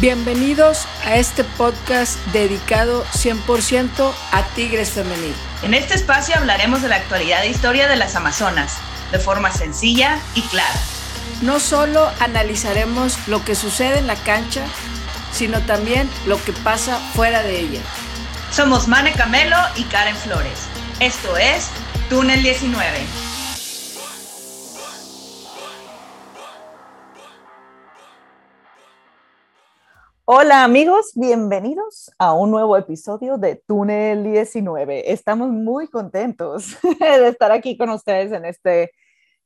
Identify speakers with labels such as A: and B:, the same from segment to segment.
A: Bienvenidos a este podcast dedicado 100% a Tigres Femenil.
B: En este espacio hablaremos de la actualidad e historia de las Amazonas, de forma sencilla y clara.
A: No solo analizaremos lo que sucede en la cancha, sino también lo que pasa fuera de ella.
B: Somos Mane Camelo y Karen Flores. Esto es Túnel 19.
C: Hola amigos, bienvenidos a un nuevo episodio de Túnel 19. Estamos muy contentos de estar aquí con ustedes en este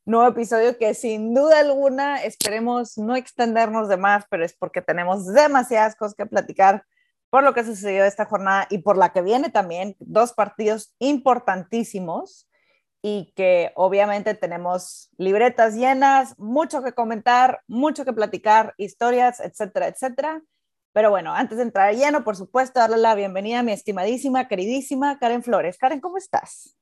C: nuevo episodio que sin duda alguna esperemos no extendernos de más, pero es porque tenemos demasiadas cosas que platicar por lo que sucedió esta jornada y por la que viene también, dos partidos importantísimos y que obviamente tenemos libretas llenas, mucho que comentar, mucho que platicar, historias, etcétera, etcétera. Pero bueno, antes de entrar lleno, por supuesto, darle la bienvenida a mi estimadísima, queridísima Karen Flores. Karen, ¿cómo estás?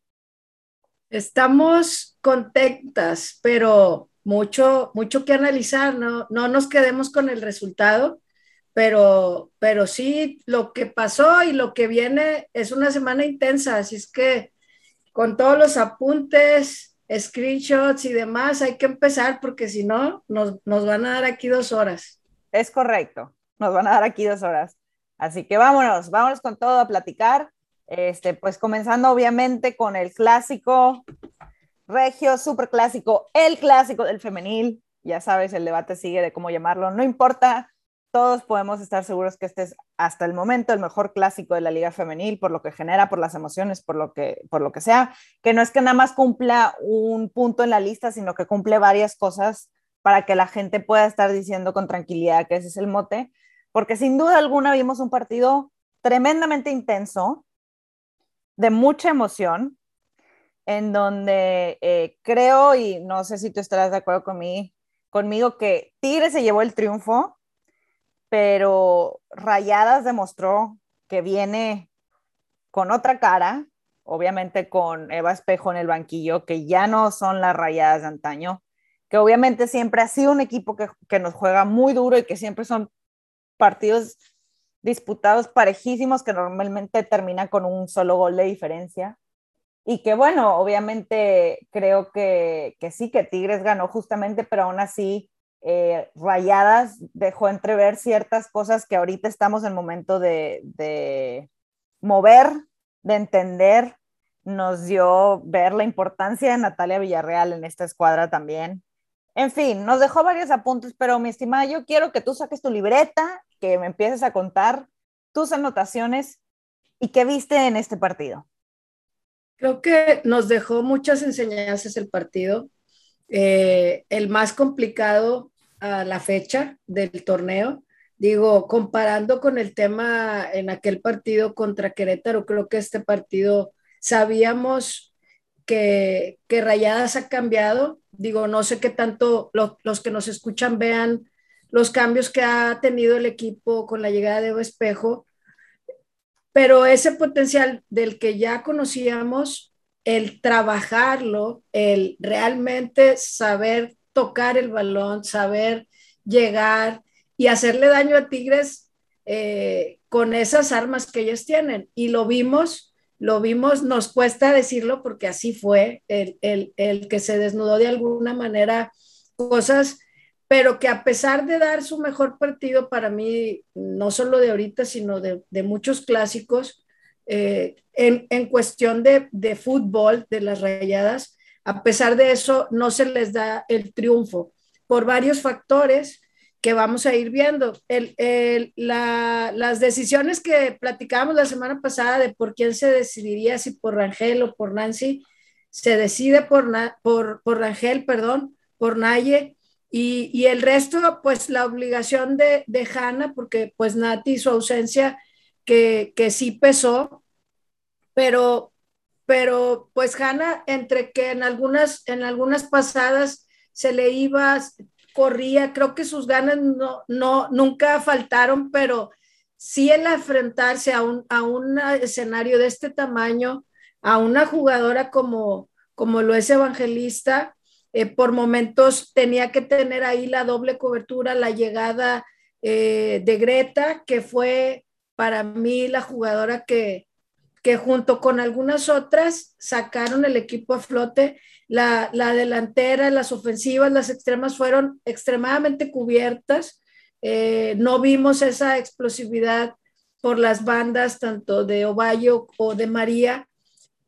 D: Estamos contentas, pero mucho, mucho que analizar, ¿no? No nos quedemos con el resultado, pero, pero sí, lo que pasó y lo que viene es una semana intensa, así es que con todos los apuntes, screenshots y demás, hay que empezar porque si no, nos, nos van a dar aquí dos horas.
C: Es correcto nos van a dar aquí dos horas. Así que vámonos, vámonos con todo a platicar. Este, pues comenzando obviamente con el clásico regio, super clásico, el clásico del femenil. Ya sabes, el debate sigue de cómo llamarlo. No importa, todos podemos estar seguros que este es hasta el momento el mejor clásico de la liga femenil por lo que genera, por las emociones, por lo que, por lo que sea, que no es que nada más cumpla un punto en la lista, sino que cumple varias cosas para que la gente pueda estar diciendo con tranquilidad que ese es el mote porque sin duda alguna vimos un partido tremendamente intenso, de mucha emoción, en donde eh, creo, y no sé si tú estarás de acuerdo conmigo, que Tigre se llevó el triunfo, pero Rayadas demostró que viene con otra cara, obviamente con Eva Espejo en el banquillo, que ya no son las Rayadas de antaño, que obviamente siempre ha sido un equipo que, que nos juega muy duro y que siempre son partidos disputados parejísimos que normalmente terminan con un solo gol de diferencia. Y que bueno, obviamente creo que, que sí, que Tigres ganó justamente, pero aún así eh, Rayadas dejó entrever ciertas cosas que ahorita estamos en momento de, de mover, de entender. Nos dio ver la importancia de Natalia Villarreal en esta escuadra también. En fin, nos dejó varios apuntes, pero mi estimada, yo quiero que tú saques tu libreta que me empieces a contar tus anotaciones y qué viste en este partido.
D: Creo que nos dejó muchas enseñanzas el partido. Eh, el más complicado a la fecha del torneo. Digo, comparando con el tema en aquel partido contra Querétaro, creo que este partido sabíamos que, que Rayadas ha cambiado. Digo, no sé qué tanto los que nos escuchan vean los cambios que ha tenido el equipo con la llegada de Evo Espejo, pero ese potencial del que ya conocíamos, el trabajarlo, el realmente saber tocar el balón, saber llegar y hacerle daño a Tigres eh, con esas armas que ellos tienen. Y lo vimos, lo vimos, nos cuesta decirlo porque así fue, el, el, el que se desnudó de alguna manera cosas pero que a pesar de dar su mejor partido para mí, no solo de ahorita, sino de, muchos clásicos, eh, en, cuestión de, fútbol, de las rayadas, a pesar de eso, no se les da el triunfo por varios factores que vamos a ir viendo. las decisiones que platicábamos la semana pasada de por quién se decidiría, si por Rangel o por Nancy, se decide por, por, por Rangel, perdón, por Naye, y, el resto, pues la obligación de, de Hanna, porque pues Nati, su ausencia, que, que sí pesó, pero, pero pues Hanna, entre que en algunas, en algunas pasadas se le iba, corría, creo que sus ganas no, no, nunca faltaron, pero sí el enfrentarse a un, a un escenario de este tamaño, a una jugadora como, como lo es Evangelista, eh, por momentos tenía que tener ahí la doble cobertura, la llegada eh, de Greta, que fue para mí la jugadora que, que junto con algunas otras sacaron el equipo a flote. La, la delantera, las ofensivas, las extremas fueron extremadamente cubiertas. Eh, no vimos esa explosividad por las bandas, tanto de Ovallo o de María.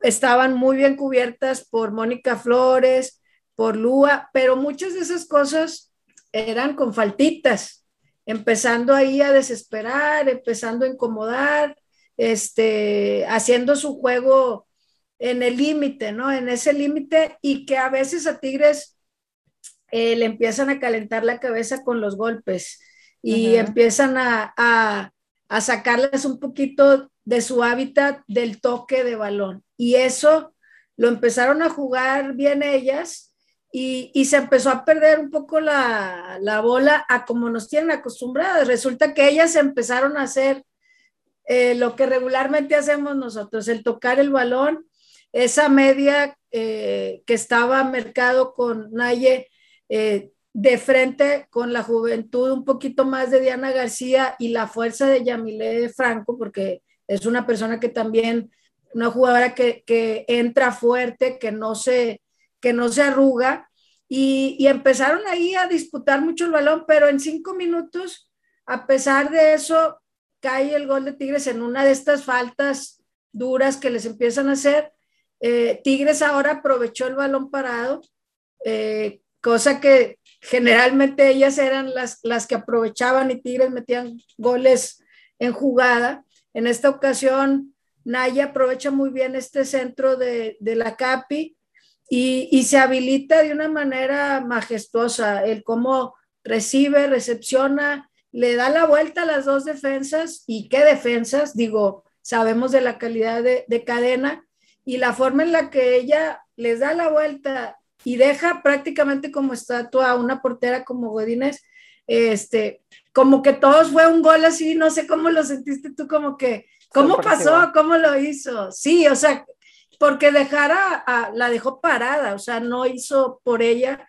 D: Estaban muy bien cubiertas por Mónica Flores, por Lua, pero muchas de esas cosas eran con faltitas, empezando ahí a desesperar, empezando a incomodar, este, haciendo su juego en el límite, ¿no? En ese límite y que a veces a Tigres eh, le empiezan a calentar la cabeza con los golpes y empiezan a, a, a, sacarles un poquito de su hábitat del toque de balón. Y eso lo empezaron a jugar bien ellas y, se empezó a perder un poco la, la, bola a como nos tienen acostumbradas. Resulta que ellas empezaron a hacer eh, lo que regularmente hacemos nosotros, el tocar el balón, esa media eh, que estaba mercado con Naye eh, de frente con la juventud un poquito más de Diana García y la fuerza de Yamile Franco, porque es una persona que también, una jugadora que, que entra fuerte, que no se, que no se arruga, y, y, empezaron ahí a disputar mucho el balón, pero en cinco minutos, a pesar de eso, cae el gol de Tigres en una de estas faltas duras que les empiezan a hacer. Eh, Tigres ahora aprovechó el balón parado, eh, cosa que generalmente ellas eran las, las que aprovechaban y Tigres metían goles en jugada. En esta ocasión, Naya aprovecha muy bien este centro de, de la Capi y, y, se habilita de una manera majestuosa el cómo recibe, recepciona, le da la vuelta a las dos defensas y qué defensas, digo, sabemos de la calidad de, de, cadena y la forma en la que ella les da la vuelta y deja prácticamente como estatua a una portera como Godínez, este, como que todos fue un gol así, no sé cómo lo sentiste tú, como que, ¿cómo pasó? ¿Cómo lo hizo? Sí, o sea, porque dejara, a, la dejó parada, o sea, no hizo por ella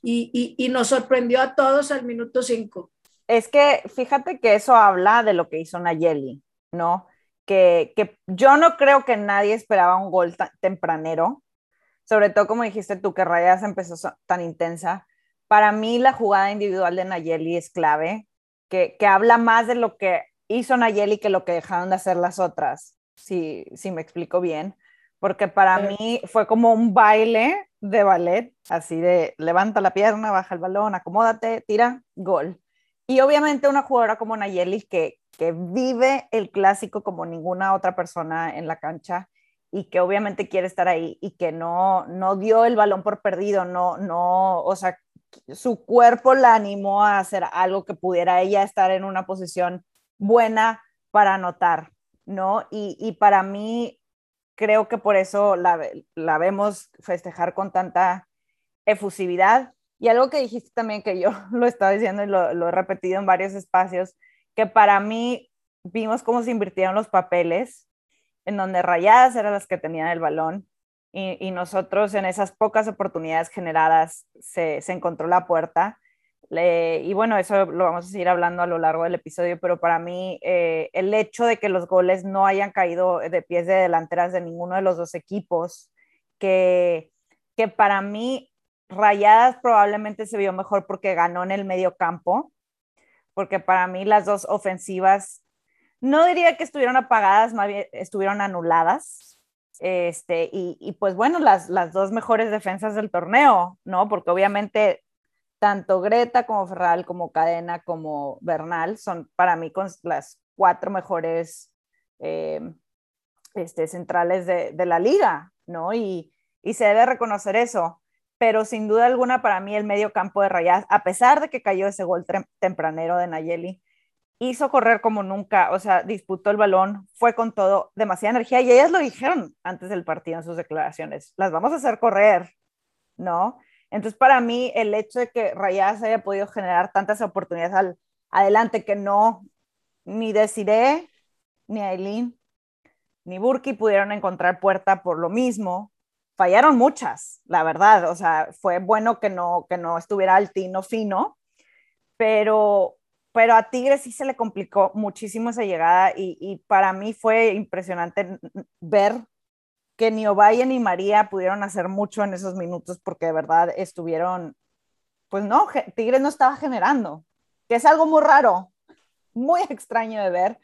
D: y, y, y nos sorprendió a todos al minuto cinco.
C: Es que fíjate que eso habla de lo que hizo Nayeli, ¿no? Que, que yo no creo que nadie esperaba un gol tempranero, sobre todo como dijiste tú, que Rayas empezó tan intensa. Para mí la jugada individual de Nayeli es clave, que, que habla más de lo que hizo Nayeli que lo que dejaron de hacer las otras, si, si me explico bien, porque para mí fue como un baile de ballet, así de levanta la pierna, baja el balón, acomódate, tira, gol. Y obviamente una jugadora como Nayeli que, que vive el clásico como ninguna otra persona en la cancha y que obviamente quiere estar ahí y que no, no dio el balón por perdido, no, no, o sea, su cuerpo la animó a hacer algo que pudiera ella estar en una posición buena para anotar, ¿no? Y, y para mí, creo que por eso la, la vemos festejar con tanta efusividad y algo que dijiste también, que yo lo estaba diciendo y lo, lo, he repetido en varios espacios, que para mí vimos cómo se invirtieron los papeles, en donde Rayadas eran las que tenían el balón y, y nosotros en esas pocas oportunidades generadas se, se encontró la puerta. Y bueno, eso lo vamos a seguir hablando a lo largo del episodio, pero para mí eh, el hecho de que los goles no hayan caído de pies de delanteras de ninguno de los dos equipos, que, que para mí Rayadas probablemente se vio mejor porque ganó en el medio campo, porque para mí las dos ofensivas, no diría que estuvieron apagadas, más bien estuvieron anuladas. Este, y, y pues bueno, las, las dos mejores defensas del torneo, ¿no? Porque obviamente tanto Greta como Ferral, como Cadena, como Bernal son para mí las cuatro mejores eh, centrales de, la liga, ¿no? Y, y se debe reconocer eso pero sin duda alguna para mí el medio campo de Rayas, a pesar de que cayó ese gol tempranero de Nayeli, hizo correr como nunca, o sea, disputó el balón, fue con todo, demasiada energía, y ellas lo dijeron antes del partido en sus declaraciones, las vamos a hacer correr, ¿no? Entonces, para mí, el hecho de que Rayas haya podido generar tantas oportunidades al, adelante que no, ni Desiree, ni Aileen, ni Burki pudieron encontrar puerta por lo mismo, fallaron muchas, la verdad, o sea, fue bueno que no, que no estuviera altino fino, pero pero a Tigres sí se le complicó muchísimo esa llegada y, y para mí fue impresionante ver que ni Ovalle ni María pudieron hacer mucho en esos minutos porque de verdad estuvieron, pues no, Tigres no estaba generando, que es algo muy raro, muy extraño de ver,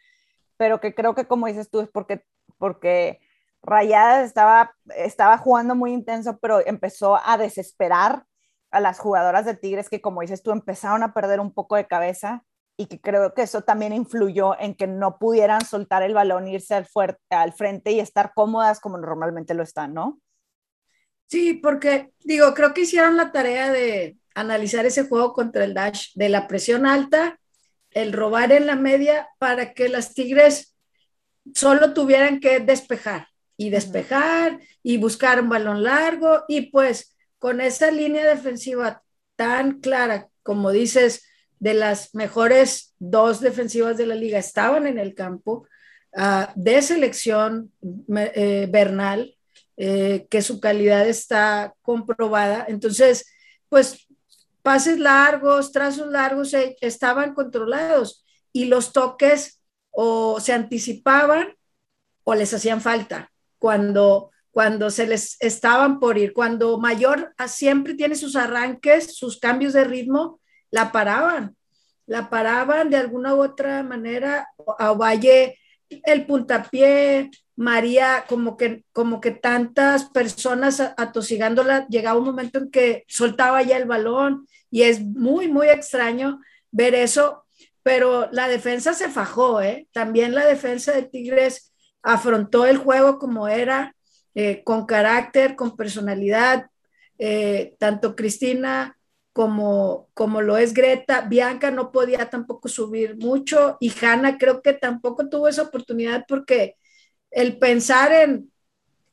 C: pero que creo que como dices tú es porque, porque Rayadas estaba, estaba jugando muy intenso, pero empezó a desesperar a las jugadoras de Tigres que como dices tú empezaron a perder un poco de cabeza y que creo que eso también influyó en que no pudieran soltar el balón, irse al, fuerte, al frente y estar cómodas como normalmente lo están, ¿no?
D: Sí, porque digo, creo que hicieron la tarea de analizar ese juego contra el Dash, de la presión alta, el robar en la media para que las Tigres solo tuvieran que despejar y despejar y buscar un balón largo y pues con esa línea defensiva tan clara, como dices, de las mejores dos defensivas de la liga estaban en el campo, uh, de selección eh, Bernal, eh, que su calidad está comprobada. Entonces, pues pases largos, trazos largos eh, estaban controlados y los toques o se anticipaban o les hacían falta cuando cuando se les estaban por ir, cuando Mayor siempre tiene sus arranques, sus cambios de ritmo, la paraban, la paraban de alguna u otra manera, a Valle el puntapié, María, como que, como que tantas personas atosigándola, llegaba un momento en que soltaba ya el balón y es muy, muy extraño ver eso, pero la defensa se fajó, ¿eh? También la defensa de Tigres afrontó el juego como era, eh, con carácter, con personalidad, eh, tanto Cristina como, como lo es Greta. Bianca no podía tampoco subir mucho y Hanna creo que tampoco tuvo esa oportunidad porque el pensar en,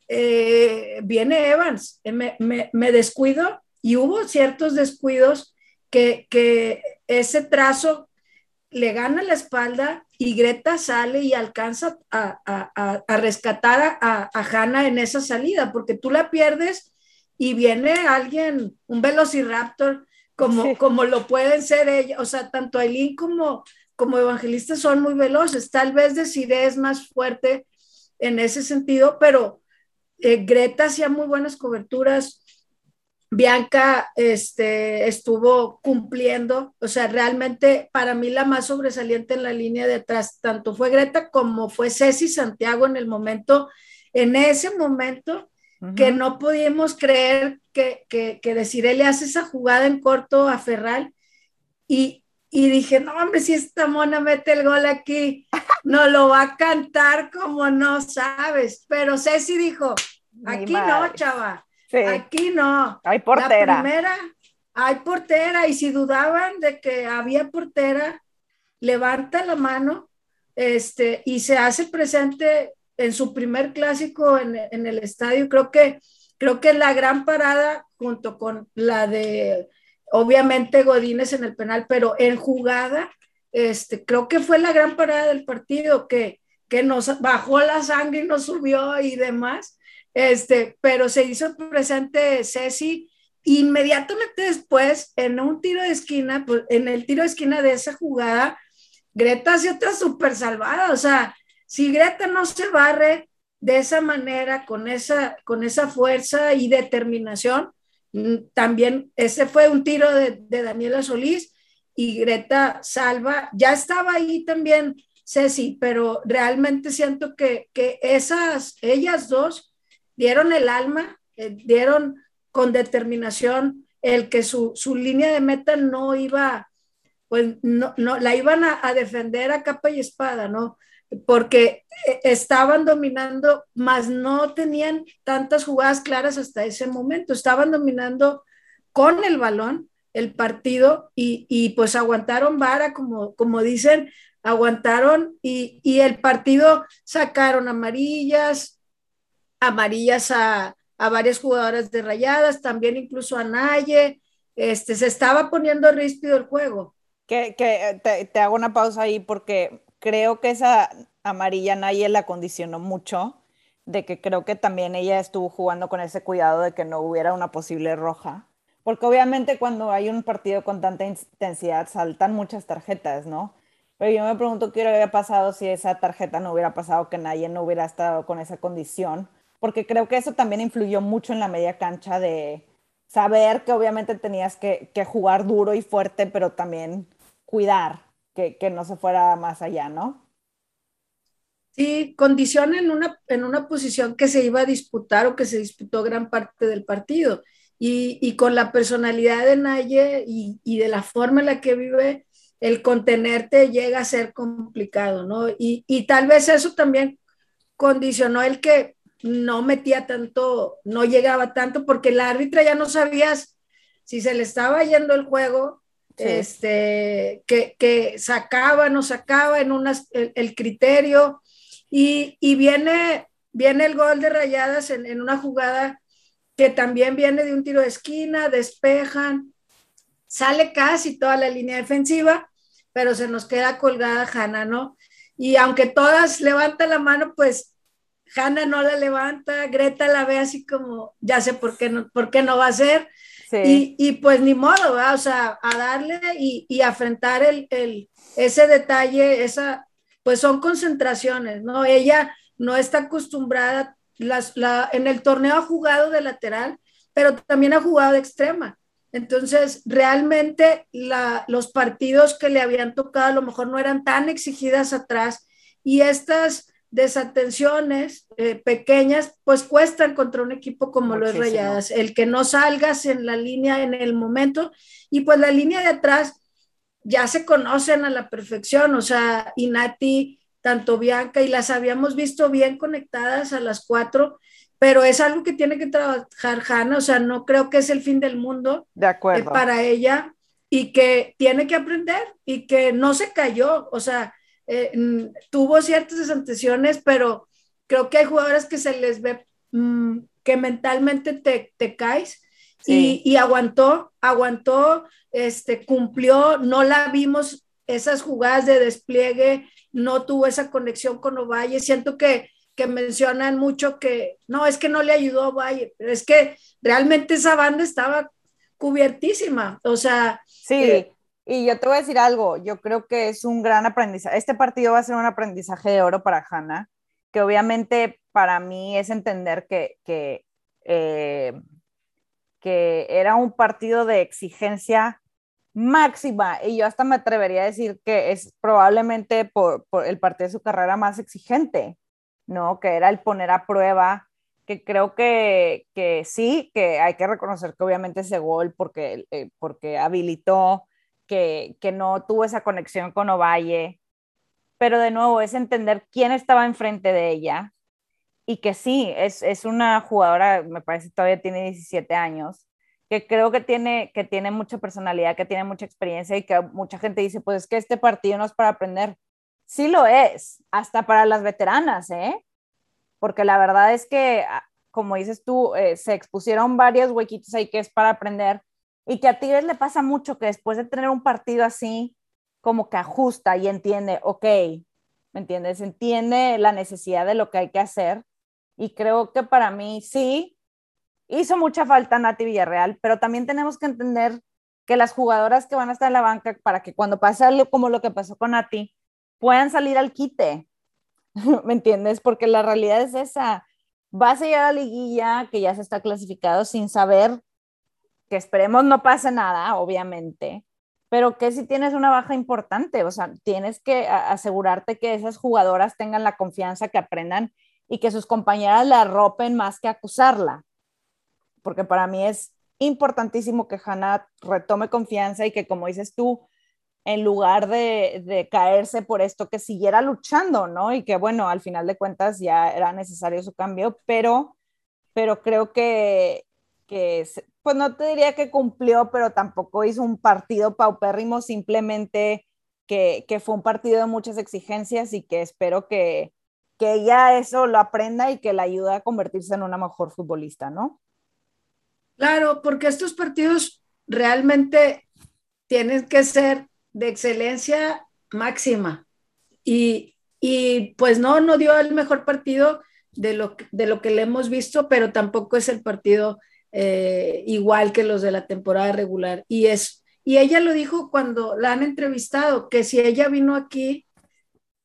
D: eh, viene Evans, eh, me, me, me, descuido y hubo ciertos descuidos que, que ese trazo le gana la espalda y Greta sale y alcanza a, a, a rescatar a, a Hanna en esa salida, porque tú la pierdes y viene alguien, un velociraptor, como, como lo pueden ser ellos, o sea, tanto Aileen como, como Evangelista son muy veloces, tal vez Decide es más fuerte en ese sentido, pero eh, Greta hacía muy buenas coberturas, Bianca este, estuvo cumpliendo, o sea, realmente para mí la más sobresaliente en la línea de atrás, tanto fue Greta como fue Ceci Santiago en el momento, en ese momento que no podíamos creer que, que, que le hace esa jugada en corto a Ferral y, y dije, no, hombre, si esta mona mete el gol aquí, no lo va a cantar como no sabes. Pero Ceci dijo, aquí no, chava, aquí no.
C: Hay portera.
D: La primera, hay portera, y si dudaban de que había portera, levanta la mano este, y se hace presente en su primer clásico en, en, el estadio. Creo que, creo que la gran parada, junto con la de, obviamente, Godínez en el penal, pero en jugada, este, creo que fue la gran parada del partido que, que nos bajó la sangre y nos subió y demás. Este, pero se hizo presente Ceci inmediatamente después en un tiro de esquina, pues, en el tiro de esquina de esa jugada, Greta hace otra súper salvada, o sea, si Greta no se barre de esa manera, con esa, con esa fuerza y determinación, mm, también ese fue un tiro de, de Daniela Solís y Greta salva. Ya estaba ahí también Ceci, pero realmente siento que, que esas, ellas dos dieron el alma, eh, dieron con determinación el que su, su, línea de meta no iba, pues no, no la iban a, a defender a capa y espada, ¿no? Porque eh, estaban dominando, mas no tenían tantas jugadas claras hasta ese momento, estaban dominando con el balón el partido y, y pues aguantaron vara, como, como dicen, aguantaron y, y, el partido sacaron amarillas, amarillas a, a, varias jugadoras de rayadas, también incluso a Naye, este, se estaba poniendo ríspido el juego.
C: Que, que te, te hago una pausa ahí porque creo que esa amarilla nadie la condicionó mucho, de que creo que también ella estuvo jugando con ese cuidado de que no hubiera una posible roja, porque obviamente cuando hay un partido con tanta intensidad saltan muchas tarjetas, ¿no? Pero yo me pregunto qué hubiera pasado si esa tarjeta no hubiera pasado, que nadie no hubiera estado con esa condición, porque creo que eso también influyó mucho en la media cancha de saber que obviamente tenías que, jugar duro y fuerte, pero también cuidar que, que, no se fuera más allá, ¿no?
D: Sí, condición en una, en una posición que se iba a disputar o que se disputó gran parte del partido. Y, y con la personalidad de Naye y, y, de la forma en la que vive, el contenerte llega a ser complicado, ¿no? Y, y tal vez eso también condicionó el que no metía tanto, no llegaba tanto, porque la árbitra ya no sabías si se le estaba yendo el juego, este, que, que, sacaba, no sacaba en unas, el, criterio, y, y, viene, viene el gol de Rayadas en, en, una jugada que también viene de un tiro de esquina, despejan, sale casi toda la línea defensiva, pero se nos queda colgada Hanna, ¿no? Y aunque todas levantan la mano, pues Hanna no la levanta, Greta la ve así como, ya sé por qué no, por qué no va a ser. Y, y, pues ni modo, ¿verdad? o sea, a darle y, y a enfrentar el, el, ese detalle, esa, pues son concentraciones, ¿no? Ella no está acostumbrada, las, la, en el torneo ha jugado de lateral, pero también ha jugado de extrema. Entonces, realmente la, los partidos que le habían tocado a lo mejor no eran tan exigidas atrás y estas desatenciones eh, pequeñas, pues cuestan contra un equipo como lo es Rayadas. El que no salgas en la línea en el momento y pues la línea de atrás ya se conocen a la perfección, o sea, Inati, tanto Bianca y las habíamos visto bien conectadas a las cuatro, pero es algo que tiene que trabajar Hanna, o sea, no creo que es el fin del mundo
C: de acuerdo.
D: Eh, para ella y que tiene que aprender y que no se cayó, o sea, eh, tuvo ciertas desantesiones, pero creo que hay jugadores que se les ve mm, que mentalmente te, te caes y, y, aguantó, aguantó, este, cumplió, no la vimos esas jugadas de despliegue, no tuvo esa conexión con Ovalle, siento que, que mencionan mucho que no, es que no le ayudó a Ovalle, pero es que realmente esa banda estaba cubiertísima, o sea...
C: Sí, eh, y yo te voy a decir algo, yo creo que es un gran aprendizaje. Este partido va a ser un aprendizaje de oro para Hanna, que obviamente para mí es entender que, que, eh, que era un partido de exigencia máxima y yo hasta me atrevería a decir que es probablemente por, por, el partido de su carrera más exigente, ¿no? Que era el poner a prueba, que creo que, que sí, que hay que reconocer que obviamente ese gol porque, eh, porque habilitó que, no tuvo esa conexión con Ovalle, pero de nuevo es entender quién estaba enfrente de ella y que sí, es, es una jugadora, me parece todavía tiene 17 años, que creo que tiene, que tiene mucha personalidad, que tiene mucha experiencia y que mucha gente dice, pues es que este partido no es para aprender. Sí lo es, hasta para las veteranas, ¿eh? Porque la verdad es que, ah, como dices tú, eh, se expusieron varios huequitos ahí que es para aprender y que a Tigres le pasa mucho que después de tener un partido así, como que ajusta y entiende, ok, ¿me entiendes? Entiende la necesidad de lo que hay que hacer. Y creo que para mí sí, hizo mucha falta Nati Villarreal, pero también tenemos que entender que las jugadoras que van a estar en la banca para que cuando pase algo como lo que pasó con Nati, puedan salir al quite. ¿Me entiendes? Porque la realidad es esa. Vas a llegar a la liguilla que ya se está clasificado sin saber que esperemos no pase nada, obviamente, pero que si tienes una baja importante, o sea, tienes que asegurarte que esas jugadoras tengan la confianza, que aprendan y que sus compañeras la arropen más que acusarla, porque para mí es importantísimo que Hannah retome confianza y que, como dices tú, en lugar de, de, caerse por esto, que siguiera luchando, ¿no? Y que, bueno, al final de cuentas ya era necesario su cambio, pero, pero creo que, que pues no te diría que cumplió, pero tampoco hizo un partido paupérrimo, simplemente que, fue un partido de muchas exigencias y que espero que, que ella eso lo aprenda y que la ayude a convertirse en una mejor futbolista, ¿no?
D: Claro, porque estos partidos realmente tienen que ser de excelencia máxima. Y, y pues no, no dio el mejor partido de lo, de lo que le hemos visto, pero tampoco es el partido eh, igual que los de la temporada regular. Y, es, y ella lo dijo cuando la han entrevistado, que si ella vino aquí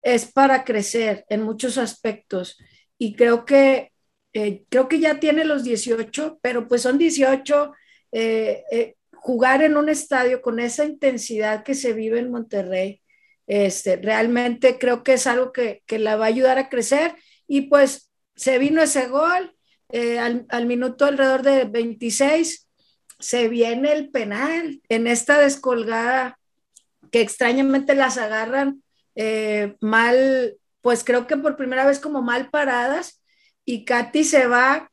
D: es para crecer en muchos aspectos. Y creo que, eh, creo que ya tiene los 18, pero pues son 18. Eh, jugar en un estadio con esa intensidad que se vive en Monterrey, este, realmente creo que es algo que, que la va a ayudar a crecer. Y pues se vino ese gol, eh, al, minuto alrededor de 26, se viene el penal en esta descolgada que extrañamente las agarran eh, mal, pues creo que por primera vez como mal paradas y Katy se va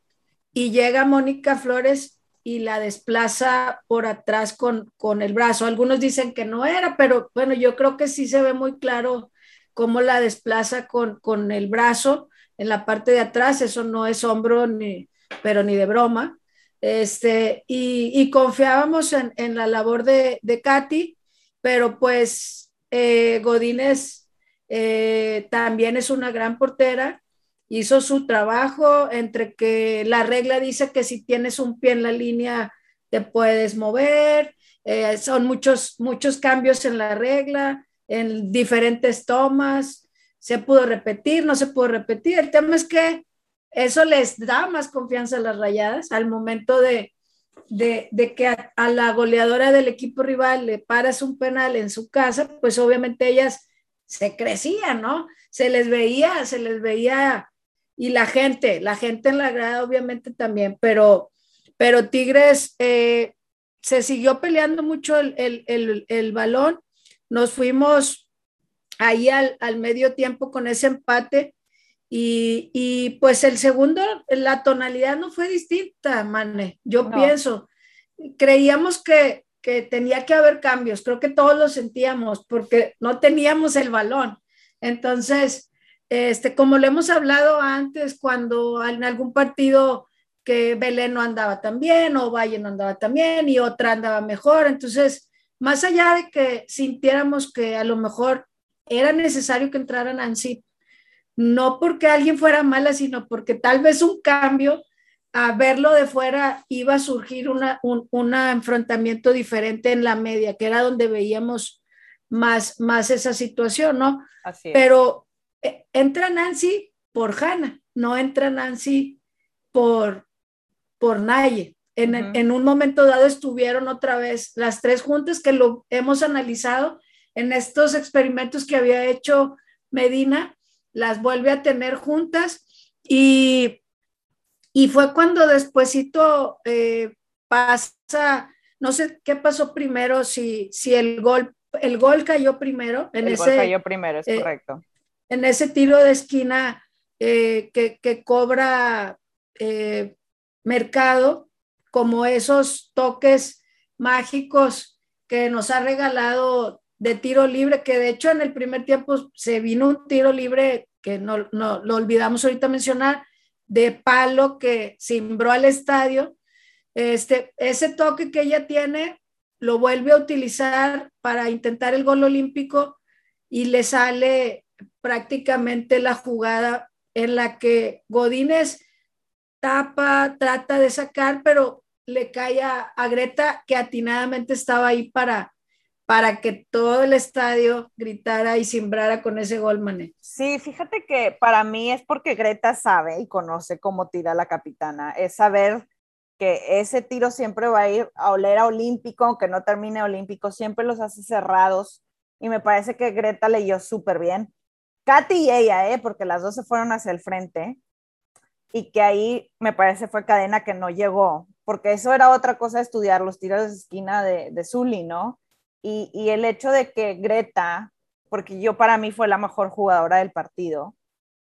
D: y llega Mónica Flores y la desplaza por atrás con, con el brazo. Algunos dicen que no era, pero bueno, yo creo que sí se ve muy claro cómo la desplaza con, con el brazo en la parte de atrás, eso no es hombro ni, pero ni de broma. Este, y, confiábamos en, la labor de, de Katy, pero pues eh, Godínez eh, también es una gran portera, hizo su trabajo entre que la regla dice que si tienes un pie en la línea te puedes mover, eh, son muchos, muchos cambios en la regla, en diferentes tomas, se pudo repetir, no se pudo repetir. El tema es que eso les da más confianza a las rayadas al momento de, de, que a, la goleadora del equipo rival le paras un penal en su casa, pues obviamente ellas se crecían, ¿no? Se les veía, se les veía, y la gente, la gente en la grada obviamente también, pero, pero Tigres eh, se siguió peleando mucho el, el, el balón, nos fuimos ahí al, medio tiempo con ese empate. Y, pues el segundo, la tonalidad no fue distinta, Mane, yo pienso. Creíamos que, que tenía que haber cambios, creo que todos lo sentíamos porque no teníamos el balón. Entonces, este, como le hemos hablado antes, cuando en algún partido que Belén no andaba tan bien o Valle no andaba tan bien y otra andaba mejor, entonces, más allá de que sintiéramos que a lo mejor era necesario que entrara Nancy, no porque alguien fuera mala, sino porque tal vez un cambio a verlo de fuera iba a surgir una, un enfrentamiento diferente en la media, que era donde veíamos más, más esa situación, ¿no? Así Pero eh, entra Nancy por Hanna, no entra Nancy por, por Naye. En, en, un momento dado estuvieron otra vez las tres juntas que lo hemos analizado en estos experimentos que había hecho Medina, las vuelve a tener juntas y, y fue cuando despuesito eh, pasa, no sé qué pasó primero, si, si el gol, el gol cayó primero.
C: En el ese, gol cayó primero, es eh, correcto.
D: En ese tiro de esquina eh, que, que, cobra mercado, como esos toques mágicos que nos ha regalado de tiro libre, que de hecho en el primer tiempo se vino un tiro libre que no, no lo olvidamos ahorita mencionar, de palo que cimbró al estadio. Este, ese toque que ella tiene lo vuelve a utilizar para intentar el gol olímpico y le sale prácticamente la jugada en la que Godínez tapa, trata de sacar, pero le cae a, a Greta que atinadamente estaba ahí para, para que todo el estadio gritara y simbrara con ese gol, Mané.
C: Sí, fíjate que para mí es porque Greta sabe y conoce cómo tira la capitana, es saber que ese tiro siempre va a ir a oler a olímpico, aunque no termine olímpico, siempre los hace cerrados y me parece que Greta leyó súper bien. Katy y ella, ¿eh? porque las dos se fueron hacia el frente y que ahí me parece fue cadena que no llegó, porque eso era otra cosa estudiar los tiros de esquina de, de Zully, ¿no? Y, el hecho de que Greta, porque yo para mí fue la mejor jugadora del partido,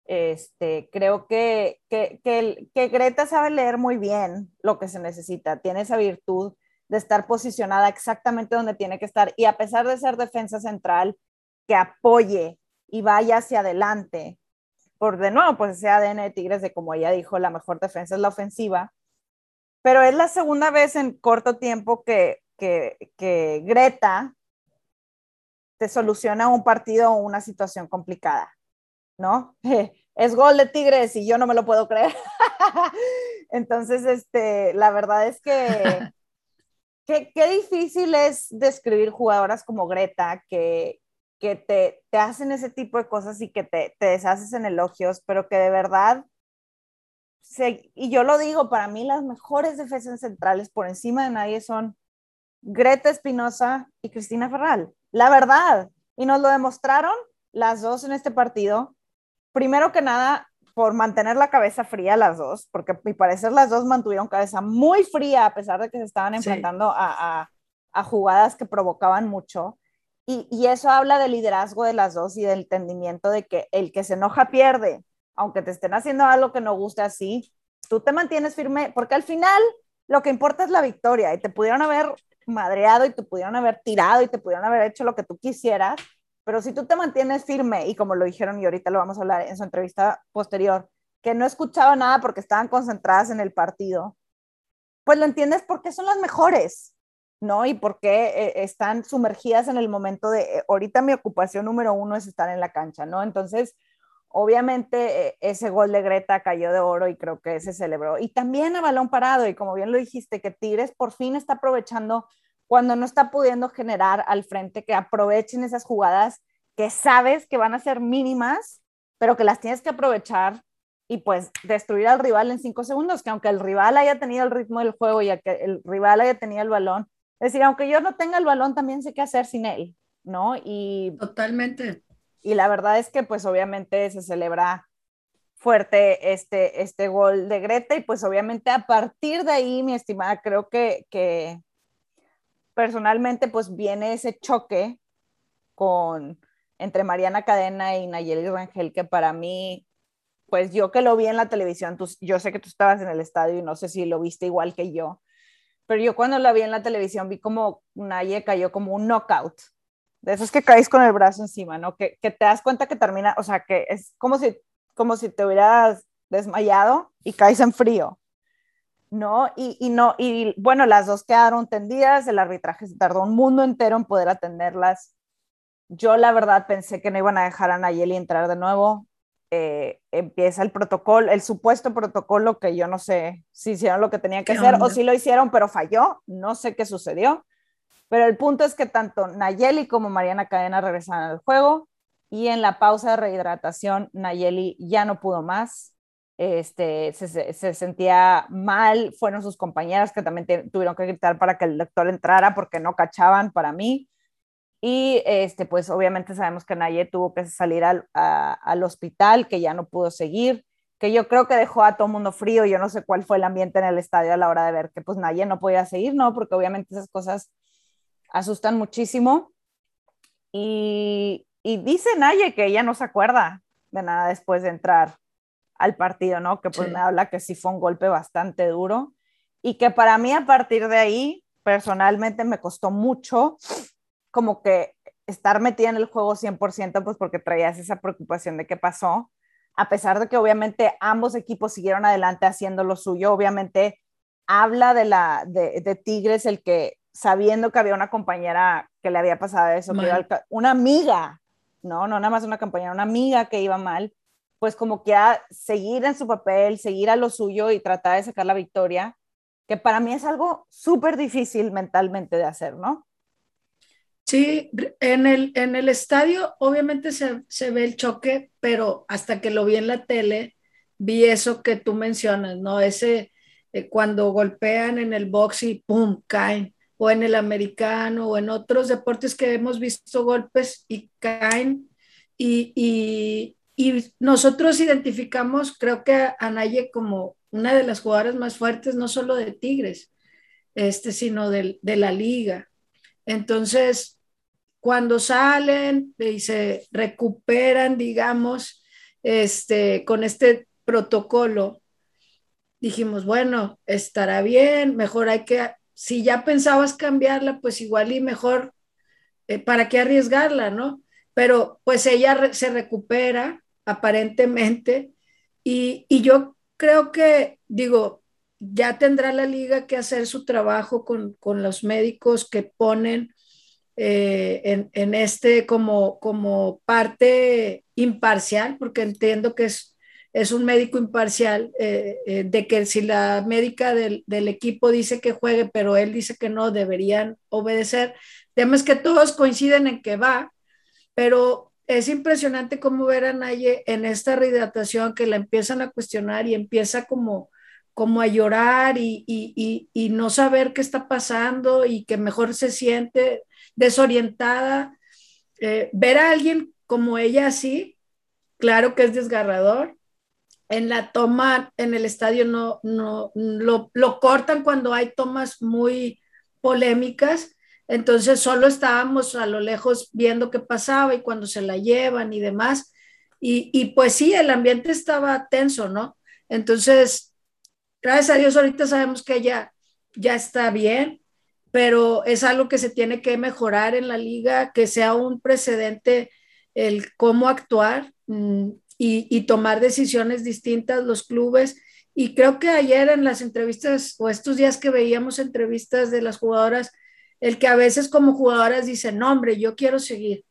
C: este, creo que, que, que, Greta sabe leer muy bien lo que se necesita, tiene esa virtud de estar posicionada exactamente donde tiene que estar y a pesar de ser defensa central, que apoye y vaya hacia adelante, por de nuevo, pues ese ADN de Tigres de como ella dijo, la mejor defensa es la ofensiva, pero es la segunda vez en corto tiempo que que, Greta te soluciona un partido o una situación complicada, ¿no? Es gol de Tigres y yo no me lo puedo creer. Entonces, este, la verdad es que qué, qué difícil es describir jugadoras como Greta, que, que te, te, hacen ese tipo de cosas y que te, te deshaces en elogios, pero que de verdad, se, y yo lo digo, para mí las mejores defensas centrales por encima de nadie son Greta Espinosa y Cristina Ferral. La verdad, y nos lo demostraron las dos en este partido. Primero que nada, por mantener la cabeza fría las dos, porque a mi parecer las dos mantuvieron cabeza muy fría a pesar de que se estaban enfrentando sí. a, a, a, jugadas que provocaban mucho. Y, y, eso habla del liderazgo de las dos y del entendimiento de que el que se enoja pierde, aunque te estén haciendo algo que no guste así, tú te mantienes firme, porque al final lo que importa es la victoria y te pudieron haber madreado y te pudieron haber tirado y te pudieron haber hecho lo que tú quisieras, pero si tú te mantienes firme y como lo dijeron y ahorita lo vamos a hablar en su entrevista posterior, que no escuchaba nada porque estaban concentradas en el partido, pues lo entiendes porque son las mejores, ¿no? Y porque eh, están sumergidas en el momento de, eh, ahorita mi ocupación número uno es estar en la cancha, ¿no? Entonces, obviamente eh, ese gol de Greta cayó de oro y creo que se celebró. Y también a balón parado, y como bien lo dijiste, que Tigres por fin está aprovechando cuando no está pudiendo generar al frente, que aprovechen esas jugadas que sabes que van a ser mínimas, pero que las tienes que aprovechar y pues destruir al rival en cinco segundos, que aunque el rival haya tenido el ritmo del juego y que el rival haya tenido el balón, es decir, aunque yo no tenga el balón, también sé qué hacer sin él, ¿no? Y
D: totalmente.
C: Y la verdad es que pues obviamente se celebra fuerte este, este gol de Greta y pues obviamente a partir de ahí, mi estimada, creo que, que personalmente pues viene ese choque con entre Mariana Cadena y Nayeli Rangel que para mí pues yo que lo vi en la televisión, tú, yo sé que tú estabas en el estadio y no sé si lo viste igual que yo, pero yo cuando la vi en la televisión vi como Naye cayó como un knockout, de esos que caes con el brazo encima, ¿no? Que, que te das cuenta que termina, o sea, que es como si, como si te hubieras desmayado y caes en frío. ¿no? Y, y, no, y bueno, las dos quedaron tendidas, el arbitraje se tardó un mundo entero en poder atenderlas. Yo la verdad pensé que no iban a dejar a Nayeli entrar de nuevo. Eh, empieza el protocolo, el supuesto protocolo que yo no sé si hicieron lo que tenían que hacer onda? o si lo hicieron, pero falló, no sé qué sucedió. Pero el punto es que tanto Nayeli como Mariana Cadena regresaron al juego y en la pausa de rehidratación Nayeli ya no pudo más este, se, se, sentía mal, fueron sus compañeras que también tuvieron que gritar para que el doctor entrara porque no cachaban para mí. Y este, pues obviamente sabemos que Naye tuvo que salir al, hospital, que ya no pudo seguir, que yo creo que dejó a todo mundo frío. Yo no sé cuál fue el ambiente en el estadio a la hora de ver que pues Naye no podía seguir, ¿no? Porque obviamente esas cosas asustan muchísimo. Y, y dice Naye que ella no se acuerda de nada después de entrar al partido, ¿no? Que pues sí. me habla que sí fue un golpe bastante duro y que para mí a partir de ahí, personalmente me costó mucho como que estar metida en el juego 100%, pues porque traías esa preocupación de qué pasó, a pesar de que obviamente ambos equipos siguieron adelante haciendo lo suyo, obviamente habla de la de, de Tigres el que sabiendo que había una compañera que le había pasado eso, que era una amiga, no, no nada más una compañera, una amiga que iba mal, pues como que a seguir en su papel, seguir a lo suyo y tratar de sacar la victoria, que para mí es algo súper difícil mentalmente de hacer, ¿no?
D: Sí, en el, en el estadio obviamente se, se ve el choque, pero hasta que lo vi en la tele, vi eso que tú mencionas, ¿no? Ese eh, cuando golpean en el box y ¡pum! caen, o en el americano, o en otros deportes que hemos visto golpes y caen, y, y, y nosotros identificamos, creo que a Naye como una de las jugadoras más fuertes, no solo de Tigres, este, sino de, de la liga. Entonces, cuando salen y se recuperan, digamos, este, con este protocolo, dijimos, bueno, estará bien, mejor hay que, si ya pensabas cambiarla, pues igual y mejor, eh, ¿para qué arriesgarla, no? Pero pues ella se recupera, aparentemente. Y, y, yo creo que, digo, ya tendrá la liga que hacer su trabajo con, con los médicos que ponen eh, en, en, este como, como parte imparcial, porque entiendo que es, es un médico imparcial, eh, eh, de que si la médica del, del, equipo dice que juegue, pero él dice que no, deberían obedecer. Además que todos coinciden en que va, pero es impresionante cómo ver a Naye en esta rehidratación que la empiezan a cuestionar y empieza como, como a llorar y, y, y, no saber qué está pasando y que mejor se siente desorientada. Eh, ver a alguien como ella así, claro que es desgarrador, en la toma en el estadio no, no lo, lo, cortan cuando hay tomas muy polémicas, entonces solo estábamos a lo lejos viendo qué pasaba y cuando se la llevan y demás. Y, y pues sí, el ambiente estaba tenso, ¿no? Entonces, gracias a Dios ahorita sabemos que ella ya está bien, pero es algo que se tiene que mejorar en la liga, que sea un precedente el cómo actuar. Y, tomar decisiones distintas los clubes. Y creo que ayer en las entrevistas o estos días que veíamos entrevistas de las jugadoras, el que a veces como jugadoras dicen, no, hombre, yo quiero seguir,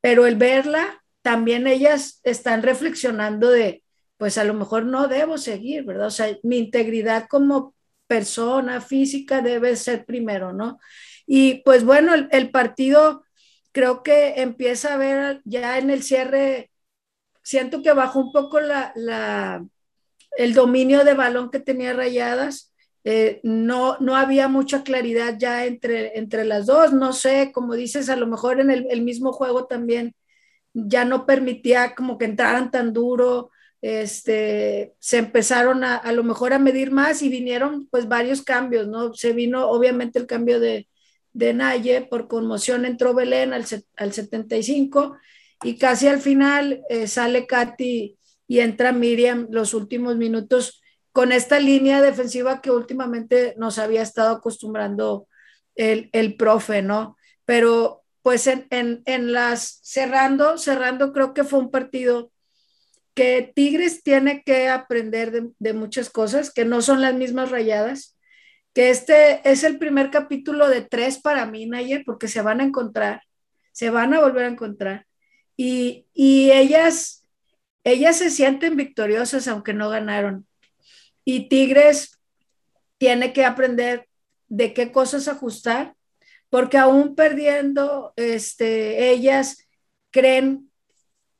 D: pero el verla, también ellas están reflexionando de, pues a lo mejor no debo seguir, ¿verdad? O sea, mi integridad como persona física debe ser primero, ¿no? Y pues bueno, el partido creo que empieza a ver ya en el cierre siento que bajó un poco la, el dominio de balón que tenía Rayadas. Eh, no, no había mucha claridad ya entre, entre las dos. No sé, como dices, a lo mejor en el, mismo juego también ya no permitía como que entraran tan duro. Este, se empezaron a, a lo mejor a medir más y vinieron pues varios cambios, ¿no? Se vino obviamente el cambio de, de Naye, por conmoción entró Belén al, al 75 y casi al final eh, sale Katy y entra Miriam los últimos minutos con esta línea defensiva que últimamente nos había estado acostumbrando el, el profe, ¿no? Pero pues en, en, en, las cerrando, cerrando creo que fue un partido que Tigres tiene que aprender de, de muchas cosas, que no son las mismas rayadas, que este es el primer capítulo de tres para mí, Nayer, porque se van a encontrar, se van a volver a encontrar y, ellas, ellas se sienten victoriosas aunque no ganaron. Y Tigres tiene que aprender de qué cosas ajustar, porque aún perdiendo, este, ellas creen,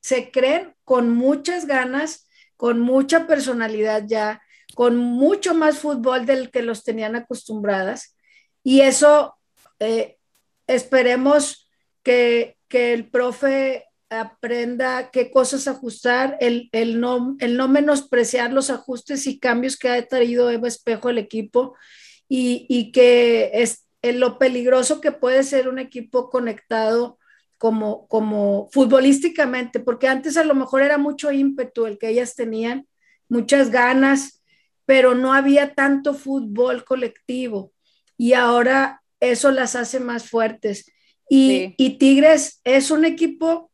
D: se creen con muchas ganas, con mucha personalidad ya, con mucho más fútbol del que los tenían acostumbradas. Y eso eh, esperemos que, que el profe aprenda qué cosas ajustar, el, el, no, el no menospreciar los ajustes y cambios que ha traído Eva Espejo al equipo y, y que es en lo peligroso que puede ser un equipo conectado como, como futbolísticamente, porque antes a lo mejor era mucho ímpetu el que ellas tenían, muchas ganas, pero no había tanto fútbol colectivo y ahora eso las hace más fuertes. Y, y Tigres es un equipo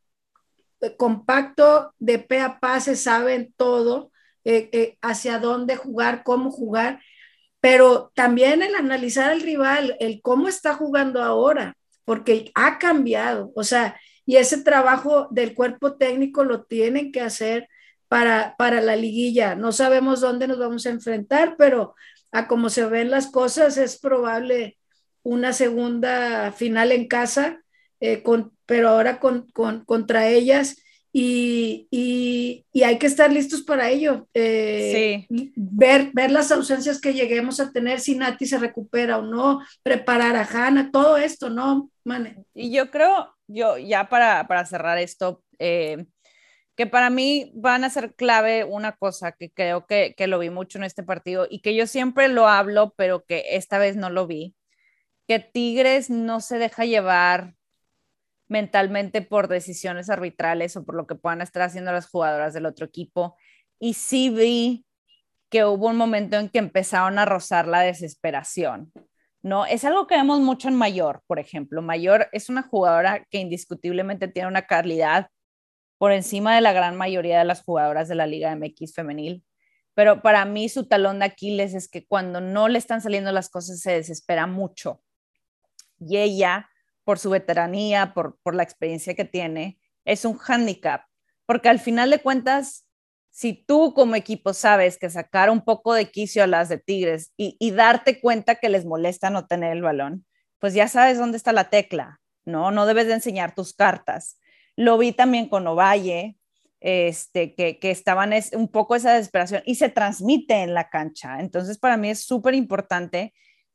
D: compacto, de pe a pa, se sabe todo, eh, eh, hacia dónde jugar, cómo jugar, pero también el analizar al rival, el cómo está jugando ahora, porque ha cambiado, o sea, y ese trabajo del cuerpo técnico lo tienen que hacer para, para la liguilla. No sabemos dónde nos vamos a enfrentar, pero a como se ven las cosas, es probable una segunda final en casa eh, con, pero ahora con, con, contra ellas y, y, y, hay que estar listos para ello. Eh, sí. ver, ver las ausencias que lleguemos a tener si Nati se recupera o no, preparar a Hanna, todo esto, ¿no, Mane?
C: Y yo creo, yo ya para, para cerrar esto, eh, que para mí van a ser clave una cosa que creo que, que lo vi mucho en este partido y que yo siempre lo hablo, pero que esta vez no lo vi, que Tigres no se deja llevar mentalmente por decisiones arbitrales o por lo que puedan estar haciendo las jugadoras del otro equipo. Y sí vi que hubo un momento en que empezaron a rozar la desesperación. ¿no? Es algo que vemos mucho en Mayor, por ejemplo. Mayor es una jugadora que indiscutiblemente tiene una calidad por encima de la gran mayoría de las jugadoras de la Liga MX femenil. Pero para mí su talón de Aquiles es que cuando no le están saliendo las cosas se desespera mucho. Y ella por su veteranía, por, la experiencia que tiene, es un hándicap, porque al final de cuentas, si tú como equipo sabes que sacar un poco de quicio a las de Tigres y, darte cuenta que les molesta no tener el balón, pues ya sabes dónde está la tecla, ¿no? No debes de enseñar tus cartas. Lo vi también con Ovalle, este, que, que estaban es, un poco esa desesperación y se transmite en la cancha. Entonces, para mí es súper importante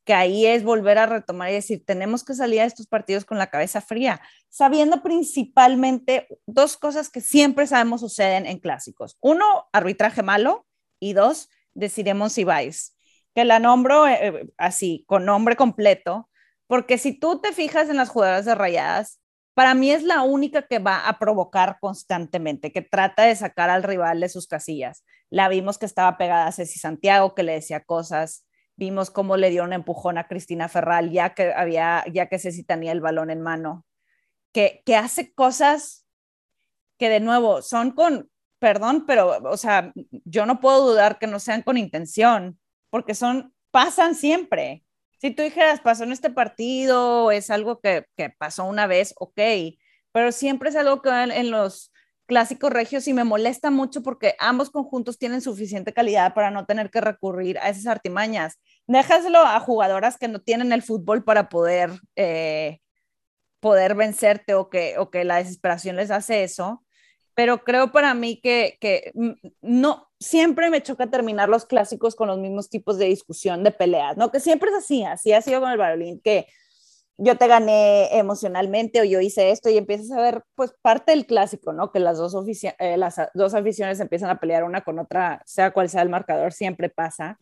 C: que ahí es volver a retomar y decir, tenemos que salir a estos partidos con la cabeza fría, sabiendo principalmente dos cosas que siempre sabemos suceden en clásicos. Uno, arbitraje malo y dos, deciremos si vais, que la nombro eh, eh, así, con nombre completo, porque si tú te fijas en las jugadoras de rayadas, para mí es la única que va a provocar constantemente, que trata de sacar al rival de sus casillas. La vimos que estaba pegada a Ceci Santiago, que le decía cosas, Vimos cómo le dio un empujón a Cristina Ferral ya que había, ya que Ceci tenía el balón en mano. Que, que hace cosas que de nuevo son con, perdón, pero, o sea, yo no puedo dudar que no sean con intención, porque son, pasan siempre. Si tú dijeras, pasó en este partido, es algo que, que pasó una vez, ok, pero siempre es algo que en los clásicos regios y me molesta mucho porque ambos conjuntos tienen suficiente calidad para no tener que recurrir a esas artimañas. Déjaselo a jugadoras que no tienen el fútbol para poder, eh, poder vencerte o que, o que la desesperación les hace eso. Pero creo para mí que, que no, siempre me choca terminar los clásicos con los mismos tipos de discusión, de peleas, ¿no? Que siempre es así, así ha sido con el Barolín, que yo te gané emocionalmente o yo hice esto y empiezas a ver pues parte del clásico, ¿no? Que las dos, eh, las dos aficiones empiezan a pelear una con otra, sea cual sea el marcador, siempre pasa.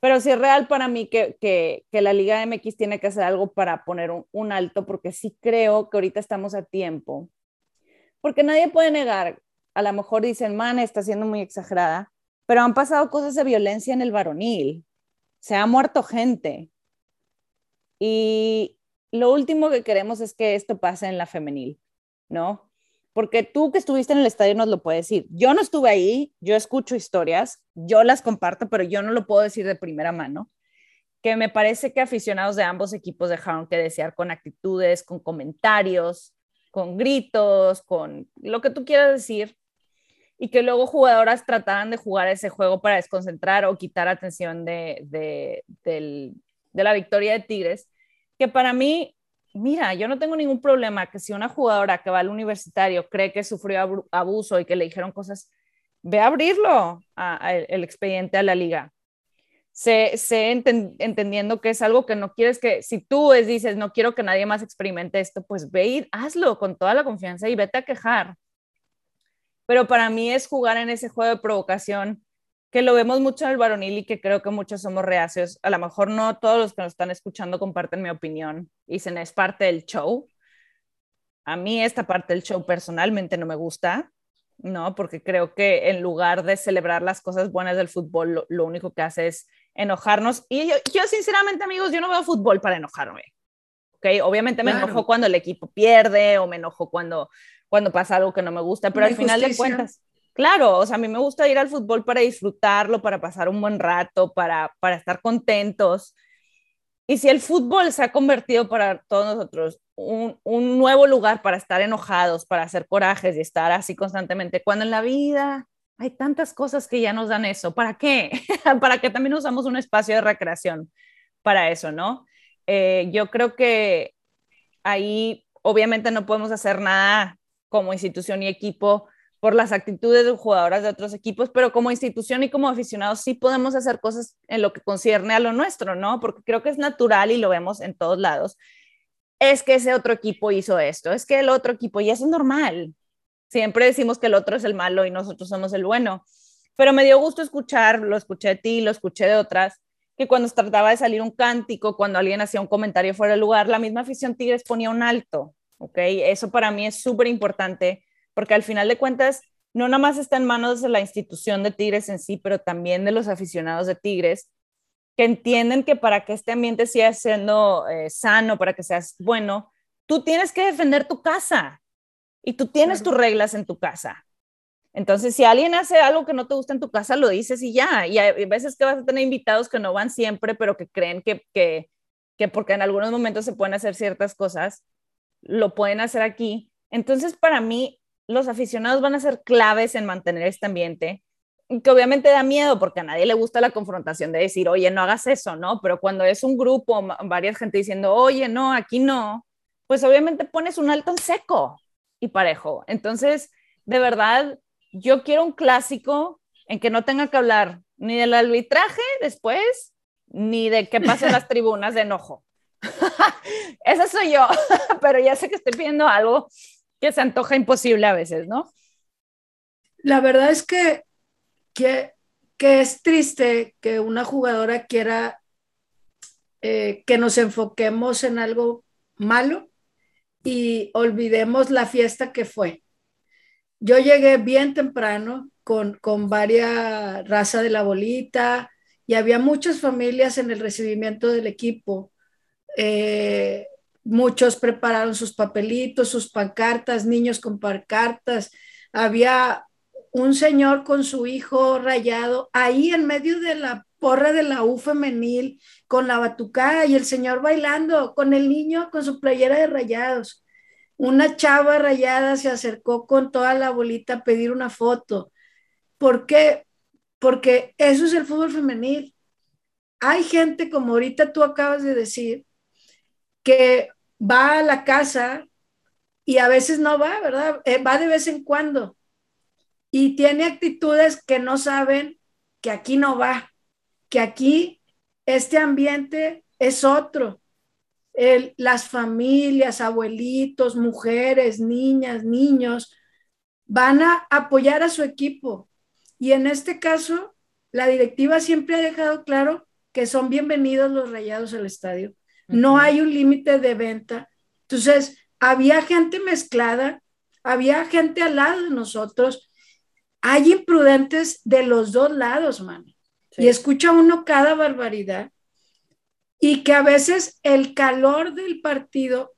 C: Pero sí es real para mí que, que, que la Liga MX tiene que hacer algo para poner un, un, alto, porque sí creo que ahorita estamos a tiempo. Porque nadie puede negar, a lo mejor dicen, man, está siendo muy exagerada, pero han pasado cosas de violencia en el varonil. Se ha muerto gente. Y, lo último que queremos es que esto pase en la femenil, ¿no? Porque tú que estuviste en el estadio nos lo puedes decir. Yo no estuve ahí, yo escucho historias, yo las comparto, pero yo no lo puedo decir de primera mano. Que me parece que aficionados de ambos equipos dejaron que desear con actitudes, con comentarios, con gritos, con lo que tú quieras decir, y que luego jugadoras trataran de jugar ese juego para desconcentrar o quitar atención de, de, de la victoria de Tigres que para mí, mira, yo no tengo ningún problema que si una jugadora que va al universitario cree que sufrió abuso y que le dijeron cosas, ve a abrirlo el expediente a la liga. Sé, entendiendo que es algo que no quieres que, si tú es, dices, no quiero que nadie más experimente esto, pues ve y hazlo con toda la confianza y vete a quejar. Pero para mí es jugar en ese juego de provocación que lo vemos mucho en el varonil y que creo que muchos somos reacios. A lo mejor no todos los que nos están escuchando comparten mi opinión y dicen es parte del show. A mí esta parte del show personalmente no me gusta, ¿no? Porque creo que en lugar de celebrar las cosas buenas del fútbol, lo, único que hace es enojarnos. Y yo, yo, sinceramente, amigos, yo no veo fútbol para enojarme. ¿Ok? Obviamente me enojo cuando el equipo pierde o me enojo cuando, cuando pasa algo que no me gusta, pero al final de cuentas Claro, o sea, a mí me gusta ir al fútbol para disfrutarlo, para pasar un buen rato, para, para estar contentos. Y si el fútbol se ha convertido para todos nosotros un, un, nuevo lugar para estar enojados, para hacer corajes y estar así constantemente, cuando en la vida hay tantas cosas que ya nos dan eso, ¿para qué? para que también usamos un espacio de recreación para eso, ¿no? Eh, yo creo que ahí obviamente no podemos hacer nada como institución y equipo por las actitudes de jugadoras de otros equipos, pero como institución y como aficionados sí podemos hacer cosas en lo que concierne a lo nuestro, ¿no? Porque creo que es natural y lo vemos en todos lados. Es que ese otro equipo hizo esto, es que el otro equipo, y eso es normal. Siempre decimos que el otro es el malo y nosotros somos el bueno. Pero me dio gusto escuchar, lo escuché de ti, lo escuché de otras, que cuando trataba de salir un cántico, cuando alguien hacía un comentario fuera de lugar, la misma afición Tigres ponía un alto, ¿ok? Eso para mí es súper importante porque al final de cuentas no nada más está en manos de la institución de Tigres en sí, pero también de los aficionados de Tigres, que entienden que para que este ambiente siga siendo eh, sano, para que seas bueno, tú tienes que defender tu casa y tú tienes tus reglas en tu casa. Entonces, si alguien hace algo que no te gusta en tu casa, lo dices y ya. Y hay veces que vas a tener invitados que no van siempre, pero que creen que, que, que porque en algunos momentos se pueden hacer ciertas cosas, lo pueden hacer aquí. Entonces, para mí, los aficionados van a ser claves en mantener este ambiente. que obviamente da miedo porque a nadie le gusta la confrontación de decir, oye, no hagas eso, ¿no? Pero cuando es un grupo, varias gente diciendo, oye, no, aquí no, pues obviamente pones un alto en seco y parejo. Entonces, de verdad, yo quiero un clásico en que no tenga que hablar ni del arbitraje después, ni de qué pasa en las tribunas de enojo. Esa soy yo, pero ya sé que estoy pidiendo algo que se antoja imposible a veces, ¿no?
D: La verdad es que, que, es triste que una jugadora quiera eh, que nos enfoquemos en algo malo y olvidemos la fiesta que fue. Yo llegué bien temprano con, con varias raza de la bolita y había muchas familias en el recibimiento del equipo. Eh, muchos prepararon sus papelitos, sus pancartas, niños con pancartas. Había un señor con su hijo rayado ahí en medio de la porra de la U femenil con la batucada y el señor bailando con el niño con su playera de rayados. Una chava rayada se acercó con toda la bolita a pedir una foto. ¿Por qué? Porque eso es el fútbol femenil. Hay gente, como ahorita tú acabas de decir, que va a la casa y a veces no va, ¿verdad? Eh, va de vez en cuando y tiene actitudes que no saben que aquí no va, que aquí este ambiente es otro. las familias, abuelitos, mujeres, niñas, niños, van a apoyar a su equipo. Y en este caso, la directiva siempre ha dejado claro que son bienvenidos los rayados al estadio. No hay un límite de venta. Entonces, había gente mezclada, había gente al lado de nosotros hay imprudentes de los dos lados, mami. Y escucha uno cada barbaridad. Y que a veces el calor del partido,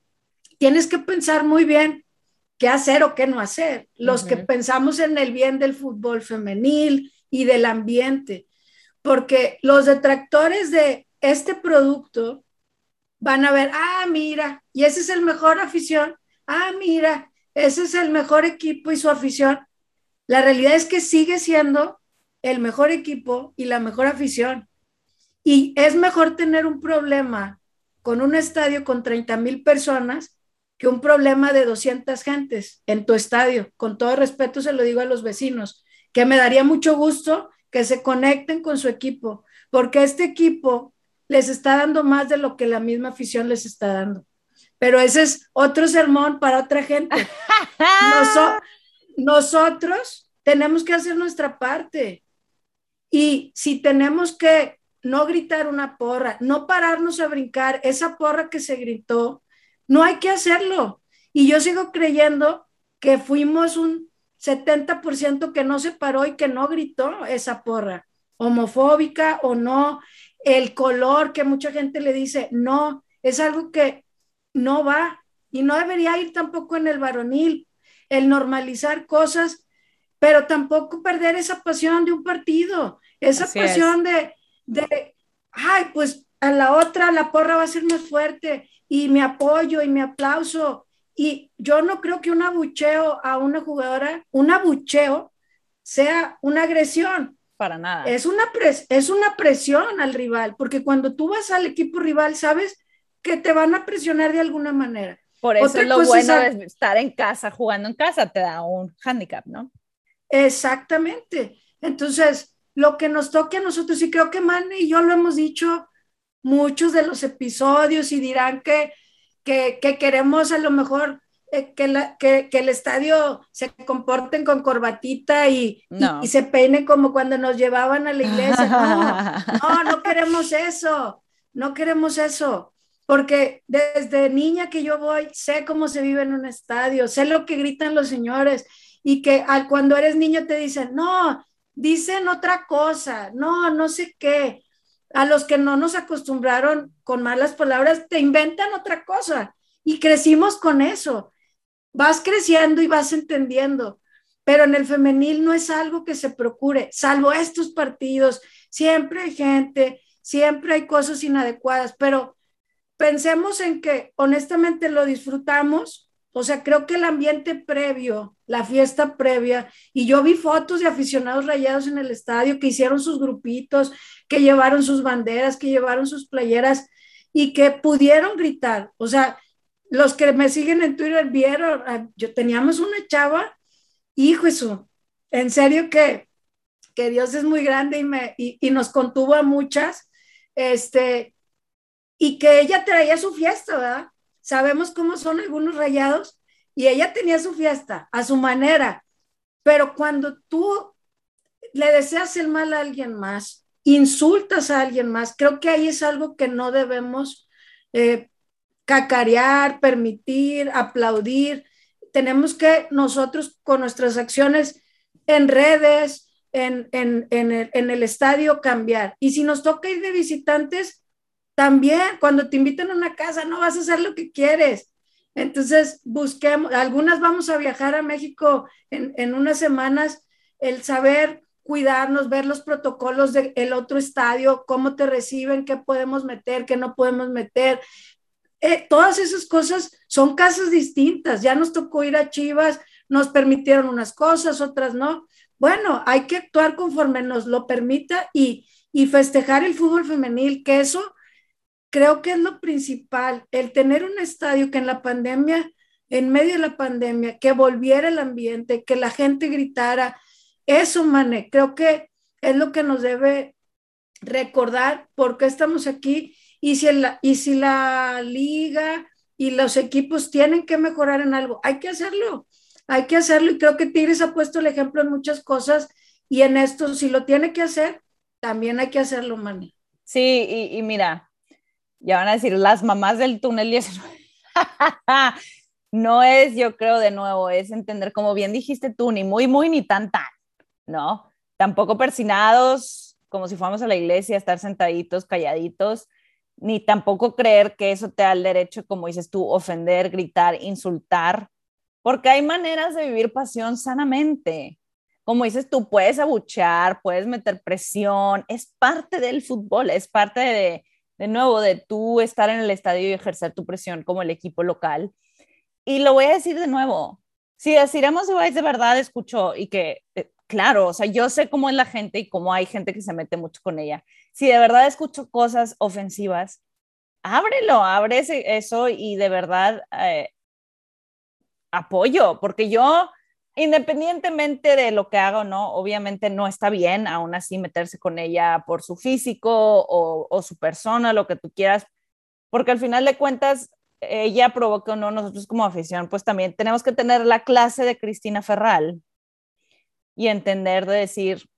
D: tienes que pensar muy bien qué hacer o qué no hacer. Los que pensamos en el bien del fútbol femenil y del ambiente. Porque los detractores de este producto van a ver, ah, mira, y ese es el mejor afición. Ah, mira, ese es el mejor equipo y su afición. La realidad es que sigue siendo el mejor equipo y la mejor afición. Y es mejor tener un problema con un estadio con 30 mil personas que un problema de 200 gentes en tu estadio. Con todo respeto se lo digo a los vecinos, que me daría mucho gusto que se conecten con su equipo, porque este equipo les está dando más de lo que la misma afición les está dando. Pero ese es otro sermón para otra gente. No, nosotros tenemos que hacer nuestra parte. Y si tenemos que no gritar una porra, no pararnos a brincar, esa porra que se gritó, no hay que hacerlo. Y yo sigo creyendo que fuimos un 70% que no se paró y que no gritó esa porra, homofóbica o no, el color que mucha gente le dice, no, es algo que no va y no debería ir tampoco en el varonil, el normalizar cosas, pero tampoco perder esa pasión de un partido, esa pasión de, de, ay, pues a la otra la porra va a ser más fuerte y mi apoyo y mi aplauso. Y yo no creo que un abucheo a una jugadora, un abucheo sea una agresión.
C: Para nada.
D: Es una, es una presión al rival, porque cuando tú vas al equipo rival, sabes que te van a presionar de alguna manera.
C: Por eso es lo bueno de estar en casa, jugando en casa, te da un handicap, ¿no?
D: Exactamente. Entonces, lo que nos toque a nosotros, y creo que Manny y yo lo hemos dicho muchos de los episodios y dirán que, que, queremos a lo mejor eh, que, la, que, que, el estadio se comporten con corbatita y, y, se peine como cuando nos llevaban a la iglesia. no, no queremos eso, no queremos eso porque desde niña que yo voy, sé cómo se vive en un estadio, sé lo que gritan los señores y que al, cuando eres niño te dicen, no, dicen otra cosa, no, no sé qué. A los que no nos acostumbraron con malas palabras, te inventan otra cosa y crecimos con eso. Vas creciendo y vas entendiendo, pero en el femenil no es algo que se procure, salvo estos partidos. Siempre hay gente, siempre hay cosas inadecuadas, pero pensemos en que honestamente lo disfrutamos, o sea, creo que el ambiente previo, la fiesta previa, y yo vi fotos de aficionados rayados en el estadio que hicieron sus grupitos, que llevaron sus banderas, que llevaron sus playeras y que pudieron gritar. O sea, los que me siguen en Twitter vieron, ah, yo teníamos una chava, hijo eso, en serio que, que Dios es muy grande y, me, y, nos contuvo a muchas, este, y que ella traía su fiesta, ¿verdad? Sabemos cómo son algunos rayados y ella tenía su fiesta a su manera, pero cuando tú le deseas el mal a alguien más, insultas a alguien más, creo que ahí es algo que no debemos eh, cacarear, permitir, aplaudir. Tenemos que nosotros con nuestras acciones en redes, en, en, el, en el estadio cambiar. Y si nos toca ir de visitantes, también cuando te invitan a una casa no vas a hacer lo que quieres entonces, busquemos, algunas vamos a viajar a México en, unas semanas, el saber cuidarnos, ver los protocolos del otro estadio, cómo te reciben, qué podemos meter, qué no podemos meter. Eh, todas esas cosas son casas distintas. Ya nos tocó ir a Chivas, nos permitieron unas cosas, otras no. Bueno, hay que actuar conforme nos lo permita y, y festejar el fútbol femenil, que eso creo que es lo principal, el tener un estadio que en la pandemia, en medio de la pandemia, que volviera el ambiente, que la gente gritara, eso, Mane, creo que es lo que nos debe recordar por qué estamos aquí y si, la, y si la liga y los equipos tienen que mejorar en algo, hay que hacerlo, hay que hacerlo y creo que Tigres ha puesto el ejemplo en muchas cosas y en esto, si lo tiene que hacer, también hay que hacerlo, Mane.
C: Sí, y, y mira, ya van a decir las mamás del túnel 19. no es, yo creo, de nuevo, es entender, como bien dijiste tú, ni muy, muy, ni tan, tan, ¿no? Tampoco persinados, como si fuéramos a la iglesia, estar sentaditos, calladitos, ni tampoco creer que eso te da el derecho, como dices tú, ofender, gritar, insultar, porque hay maneras de vivir pasión sanamente. Como dices tú, puedes abuchear, puedes meter presión, es parte del fútbol, es parte de, de nuevo, de tú estar en el estadio y ejercer tu presión como el equipo local. Y lo voy a decir de nuevo, si deciremos Ibáñez de verdad escuchó y que, eh, claro, o sea, yo sé cómo es la gente y cómo hay gente que se mete mucho con ella. Si de verdad escucho cosas ofensivas, ábrelo, abre eso y de verdad eh, apoyo, porque yo independientemente de lo que haga o no, obviamente no está bien aún así meterse con ella por su físico o, su persona, lo que tú quieras, porque al final de cuentas, ella provoca o no, nosotros como afición, pues también tenemos que tener la clase de Cristina Ferral y entender de decir,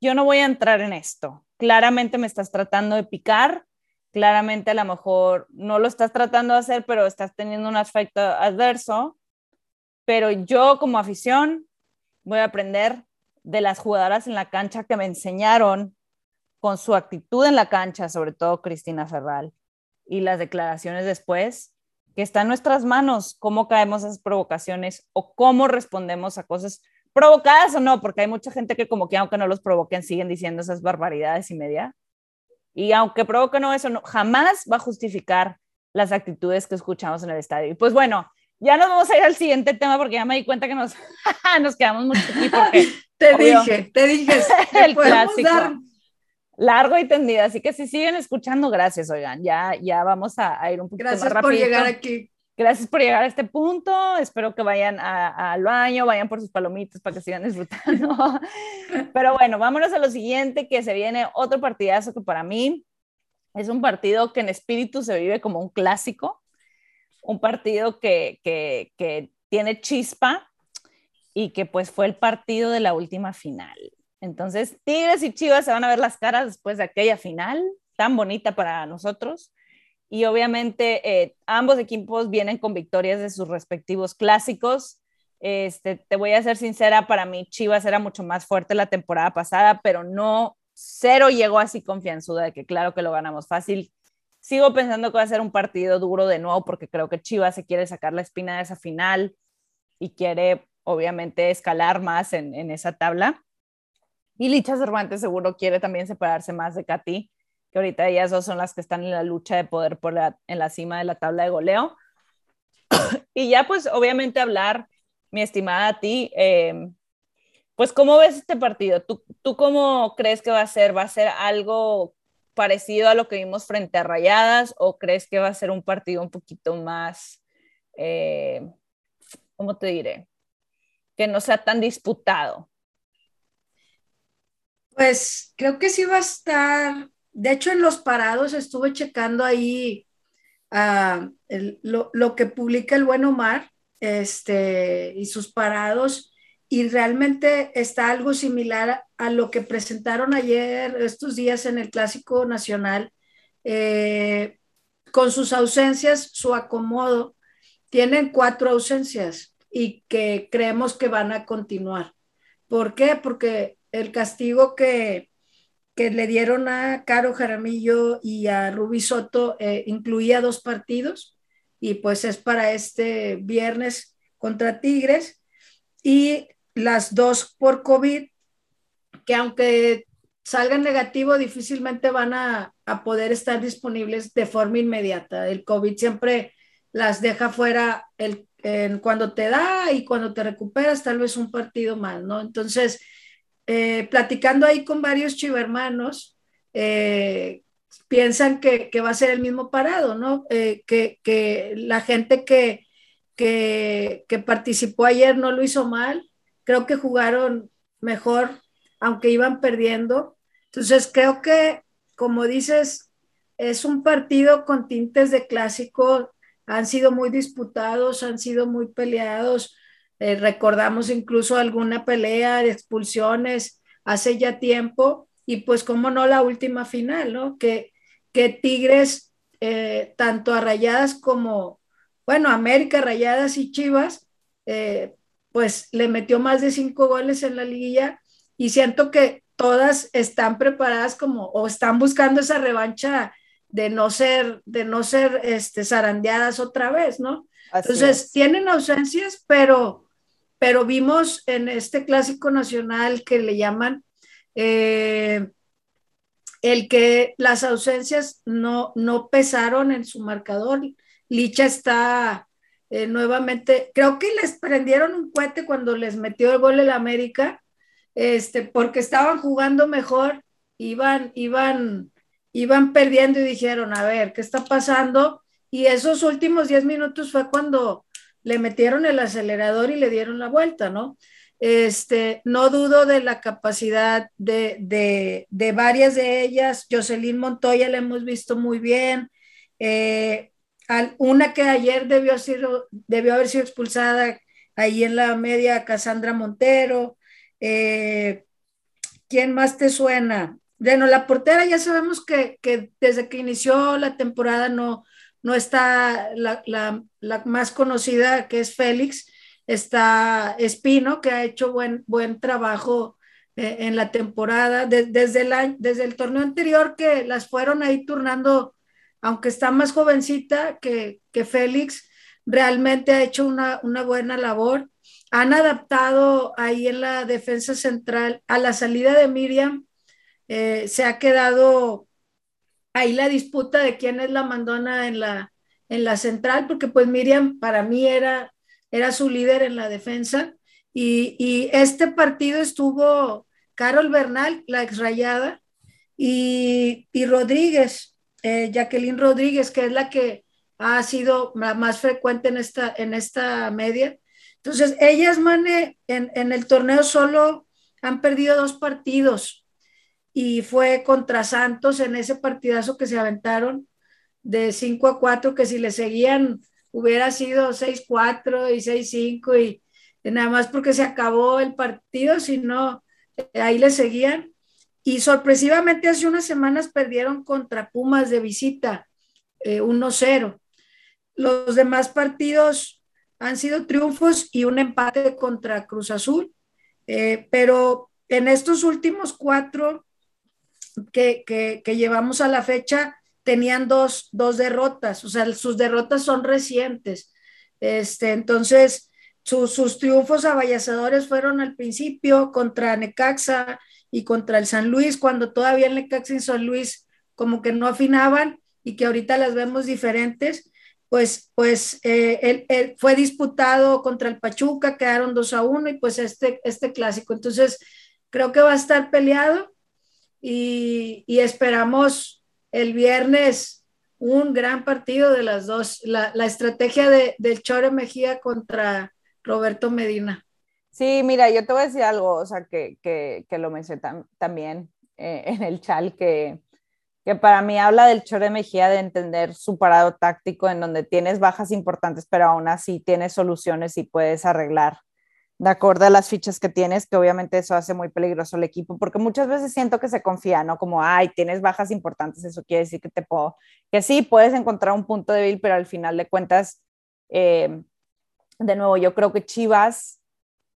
C: yo no voy a entrar en esto. Claramente me estás tratando de picar, claramente a lo mejor no lo estás tratando de hacer, pero estás teniendo un aspecto adverso pero yo como afición voy a aprender de las jugadoras en la cancha que me enseñaron con su actitud en la cancha, sobre todo Cristina Ferral, y las declaraciones después, que está en nuestras manos cómo caemos a esas provocaciones o cómo respondemos a cosas provocadas o no, porque hay mucha gente que como que aunque no los provoquen siguen diciendo esas barbaridades y media. Y aunque provoquen no eso, no, jamás va a justificar las actitudes que escuchamos en el estadio. Y pues bueno, ya nos vamos a ir al siguiente tema porque ya me di cuenta que nos, nos quedamos mucho aquí porque...
D: te dije, te dije.
C: el clásico. Largo y tendido, así que si siguen escuchando, gracias, oigan, ya, ya vamos a, ir un poquito
D: gracias
C: más rápido.
D: Gracias por llegar aquí.
C: Gracias por llegar a este punto. Espero que vayan al baño, vayan por sus palomitas para que sigan disfrutando. Pero bueno, vámonos a lo siguiente, que se viene otro partidazo que para mí es un partido que en espíritu se vive como un clásico un partido que, tiene chispa y que pues fue el partido de la última final. Entonces, Tigres y Chivas se van a ver las caras después de aquella final tan bonita para nosotros. Y obviamente eh, ambos equipos vienen con victorias de sus respectivos clásicos. Este, te voy a ser sincera, para mí Chivas era mucho más fuerte la temporada pasada, pero no, cero llegó así confianzuda de que claro que lo ganamos fácil. Sigo pensando que va a ser un partido duro de nuevo porque creo que Chivas se quiere sacar la espina de esa final y quiere obviamente escalar más en, esa tabla. Y Licha Cervantes seguro quiere también separarse más de Katy, que ahorita ellas dos son las que están en la lucha de poder en la cima de la tabla de goleo. y ya pues obviamente hablar mi estimada a ti, em, pues ¿cómo ves este partido? ¿Tú, ¿Tú cómo crees que va a ser? ¿Va a ser algo parecido a lo que vimos frente a Rayadas o crees que va a ser un partido un poquito más, eh, ¿cómo te diré? Que no sea tan disputado.
D: Pues creo que sí va a estar, de hecho en los parados estuve checando ahí ah, lo, que publica el buen Omar este, y sus parados y realmente está algo similar a lo que presentaron ayer, estos días en el Clásico Nacional, eh, con sus ausencias, su acomodo. Tienen cuatro ausencias y que creemos que van a continuar. ¿Por qué? Porque el castigo que, que le dieron a Caro Jaramillo y a Rubi Soto eh, incluía dos partidos y pues es para este viernes contra Tigres. Y las dos por COVID, que aunque salgan negativo, difícilmente van a, poder estar disponibles de forma inmediata. El COVID siempre las deja fuera el, cuando te da y cuando te recuperas, tal vez un partido más, ¿no? Entonces, eh, platicando ahí con varios chivermanos, eh, piensan que, va a ser el mismo parado, ¿no? Eh, que, la gente que, que, que participó ayer no lo hizo mal, creo que jugaron mejor, aunque iban perdiendo. Entonces, creo que, como dices, es un partido con tintes de clásico, han sido muy disputados, han sido muy peleados. Eh, recordamos incluso alguna pelea de expulsiones hace ya tiempo y pues como no la última final, ¿no? Que, que Tigres, eh, tanto a Rayadas como, bueno, América, Rayadas y Chivas, eh, pues le metió más de cinco goles en la liguilla y siento que todas están preparadas como o están buscando esa revancha de no ser, de no ser este, zarandeadas otra vez, ¿no? Entonces, tienen ausencias, pero, pero vimos en este clásico nacional que le llaman eh, el que las ausencias no, no pesaron en su marcador. Licha está eh, nuevamente, creo que les prendieron un cohete cuando les metió el gol el América, este, porque estaban jugando mejor, iban, iban, iban perdiendo y dijeron, a ver, ¿qué está pasando? Y esos últimos 10 minutos fue cuando le metieron el acelerador y le dieron la vuelta, ¿no? Este, no dudo de la capacidad de, de, de varias de ellas. Jocelyn Montoya la hemos visto muy bien. Eh, una que ayer debió, debió haber sido expulsada ahí en la media, Cassandra Montero. Eh, ¿Quién más te suena? Bueno, la portera ya sabemos que, desde que inició la temporada no, no está la, más conocida, que es Félix, está Espino, que ha hecho buen, buen trabajo eh, en la temporada, desde, el, desde el torneo anterior que las fueron ahí turnando aunque está más jovencita que, Félix, realmente ha hecho una, buena labor. Han adaptado ahí en la defensa central a la salida de Miriam. Eh, se ha quedado ahí la disputa de quién es la mandona en la, en la central, porque pues Miriam para mí era, era su líder en la defensa. Y, este partido estuvo Carol Bernal, la exrayada, y, y Rodríguez, eh, Jacqueline Rodríguez, que es la que ha sido más frecuente en esta, en esta media. Entonces, ellas, Mane, en, el torneo solo han perdido dos partidos y fue contra Santos en ese partidazo que se aventaron de 5 a 4, que si le seguían hubiera sido 6-4 y 6-5 y, y nada más porque se acabó el partido, sino ahí le seguían y sorpresivamente hace unas semanas perdieron contra Pumas de visita 1-0. Eh, Los demás partidos han sido triunfos y un empate contra Cruz Azul, eh, pero en estos últimos cuatro que, que, llevamos a la fecha tenían dos, dos, derrotas, o sea, sus derrotas son recientes. Este, entonces, sus triunfos avallasadores fueron al principio contra Necaxa, y contra el San Luis, cuando todavía en Necaxa y San Luis como que no afinaban y que ahorita las vemos diferentes. pues, pues eh, fue disputado contra el Pachuca, quedaron 2 a 1 y pues este, este clásico. Entonces, creo que va a estar peleado y, esperamos el viernes un gran partido de las dos, la, estrategia de, del Chore Mejía contra Roberto Medina.
C: Sí, mira, yo te voy a decir algo, o sea, que, que, lo mencioné también eh, en el chal, que, que para mí habla del Chore Mejía de entender su parado táctico en donde tienes bajas importantes, pero aún así tienes soluciones y puedes arreglar de acuerdo a las fichas que tienes, que obviamente eso hace muy peligroso el equipo, porque muchas veces siento que se confía, ¿no? Como, ay, tienes bajas importantes, eso quiere decir que te puedo, que sí, puedes encontrar un punto débil, pero al final de cuentas, eh, de nuevo, yo creo que Chivas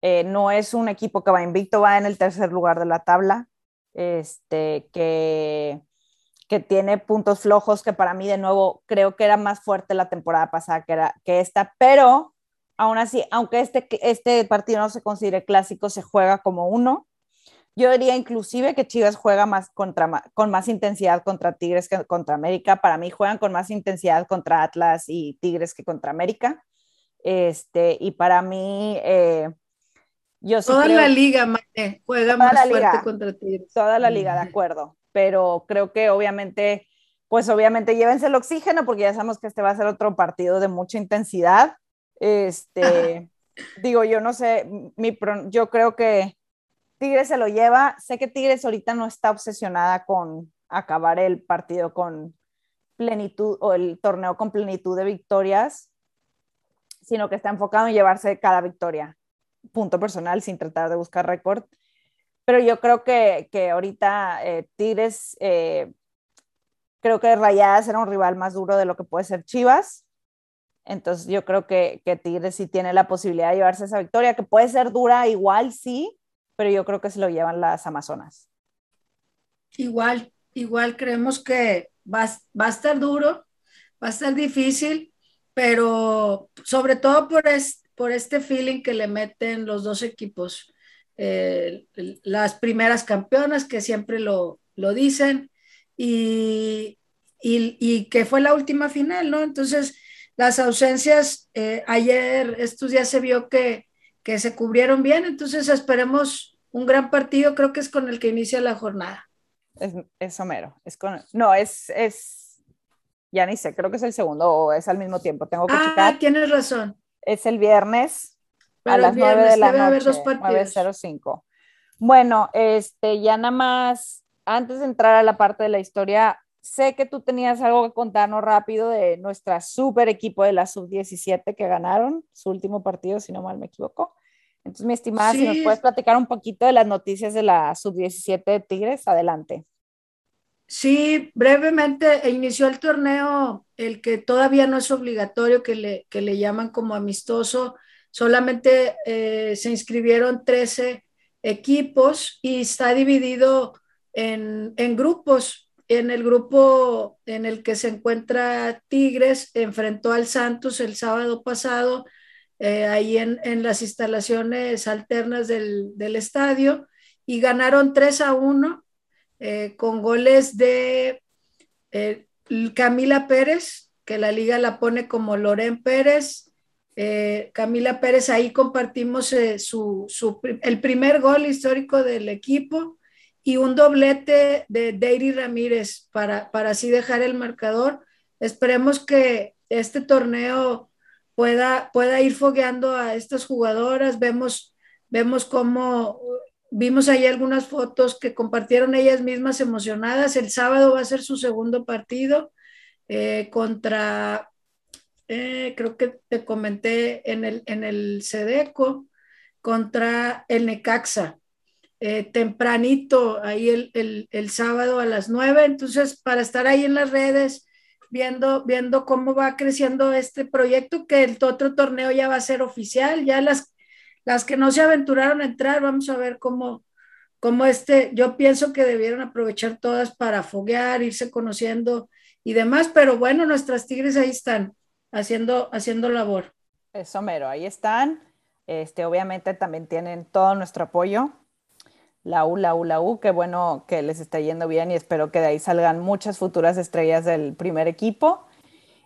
C: eh, no es un equipo que va invicto, va en el tercer lugar de la tabla, este, que, que tiene puntos flojos, que para mí, de nuevo, creo que era más fuerte la temporada pasada que, era, que esta, pero aún así, aunque este, este partido no se considere clásico, se juega como uno. Yo diría inclusive que Chivas juega más contra, con más intensidad contra Tigres que contra América. Para mí juegan con más intensidad contra Atlas y Tigres que contra América. Este, y para mí, eh, yo
D: sí Toda la liga, juega más fuerte contra Tigres.
C: Toda la liga, de acuerdo. Pero creo que obviamente, pues obviamente llévense el oxígeno porque ya sabemos que este va a ser otro partido de mucha intensidad. Este, digo, yo no sé, mi, yo creo que Tigres se lo lleva. Sé que Tigres ahorita no está obsesionada con acabar el partido con plenitud o el torneo con plenitud de victorias, sino que está enfocado en llevarse cada victoria, punto personal, sin tratar de buscar récord. Pero yo creo que, que ahorita eh, Tigres, eh, creo que Rayadas era un rival más duro de lo que puede ser Chivas. Entonces yo creo que, que Tigres sí tiene la posibilidad de llevarse esa victoria, que puede ser dura igual, sí, pero yo creo que se lo llevan las Amazonas.
D: Igual, igual creemos que va, va a estar duro, va a estar difícil, pero sobre todo por, por este feeling que le meten los dos equipos. Eh, las primeras campeonas que siempre lo, lo dicen y, y, que fue la última final, ¿no? Entonces, las ausencias, eh, ayer, estos días se vio que, que se cubrieron bien, entonces esperemos un gran partido, creo que es con el que inicia la jornada.
C: Es, es Homero, es con, no, es, es, ya ni sé, creo que es el segundo o es al mismo tiempo, tengo que ah, checar.
D: tienes razón.
C: Es el viernes a las nueve 9 de la noche, 9.05. Bueno, este, ya nada más, antes de entrar a la parte de la historia, sé que tú tenías algo que contarnos rápido de nuestra super equipo de la sub-17 que ganaron su último partido, si no mal me equivoco. Entonces, mi estimada, si nos puedes platicar un poquito de las noticias de la sub-17 de Tigres, adelante.
D: Sí, brevemente inició el torneo, el que todavía no es obligatorio, que le, que le llaman como amistoso. Solamente eh, se inscribieron 13 equipos y está dividido en, en grupos en el grupo en el que se encuentra Tigres, enfrentó al Santos el sábado pasado, eh, ahí en, las instalaciones alternas del, estadio, y ganaron 3 a 1 eh, con goles de eh, Camila Pérez, que la liga la pone como Loren Pérez. Camila Pérez, ahí compartimos el primer gol histórico del equipo y un doblete de Deiri Ramírez para, para así dejar el marcador. Esperemos que este torneo pueda, pueda ir fogueando a estas jugadoras. Vemos, vemos cómo vimos ahí algunas fotos que compartieron ellas mismas emocionadas. El sábado va a ser su segundo partido eh, contra, eh, creo que te comenté en el, en el Sedeco, contra el Necaxa. Eh, tempranito, ahí el, sábado a las nueve, entonces para estar ahí en las redes, viendo, viendo cómo va creciendo este proyecto, que el otro torneo ya va a ser oficial, ya las, las que no se aventuraron a entrar, vamos a ver cómo, cómo este, yo pienso que debieron aprovechar todas para foguear, irse conociendo y demás, pero bueno, nuestras tigres ahí están haciendo, haciendo labor.
C: Eso mero, ahí están. Este, obviamente también tienen todo nuestro apoyo la U, la U, la U, qué bueno que les está yendo bien y espero que de ahí salgan muchas futuras estrellas del primer equipo.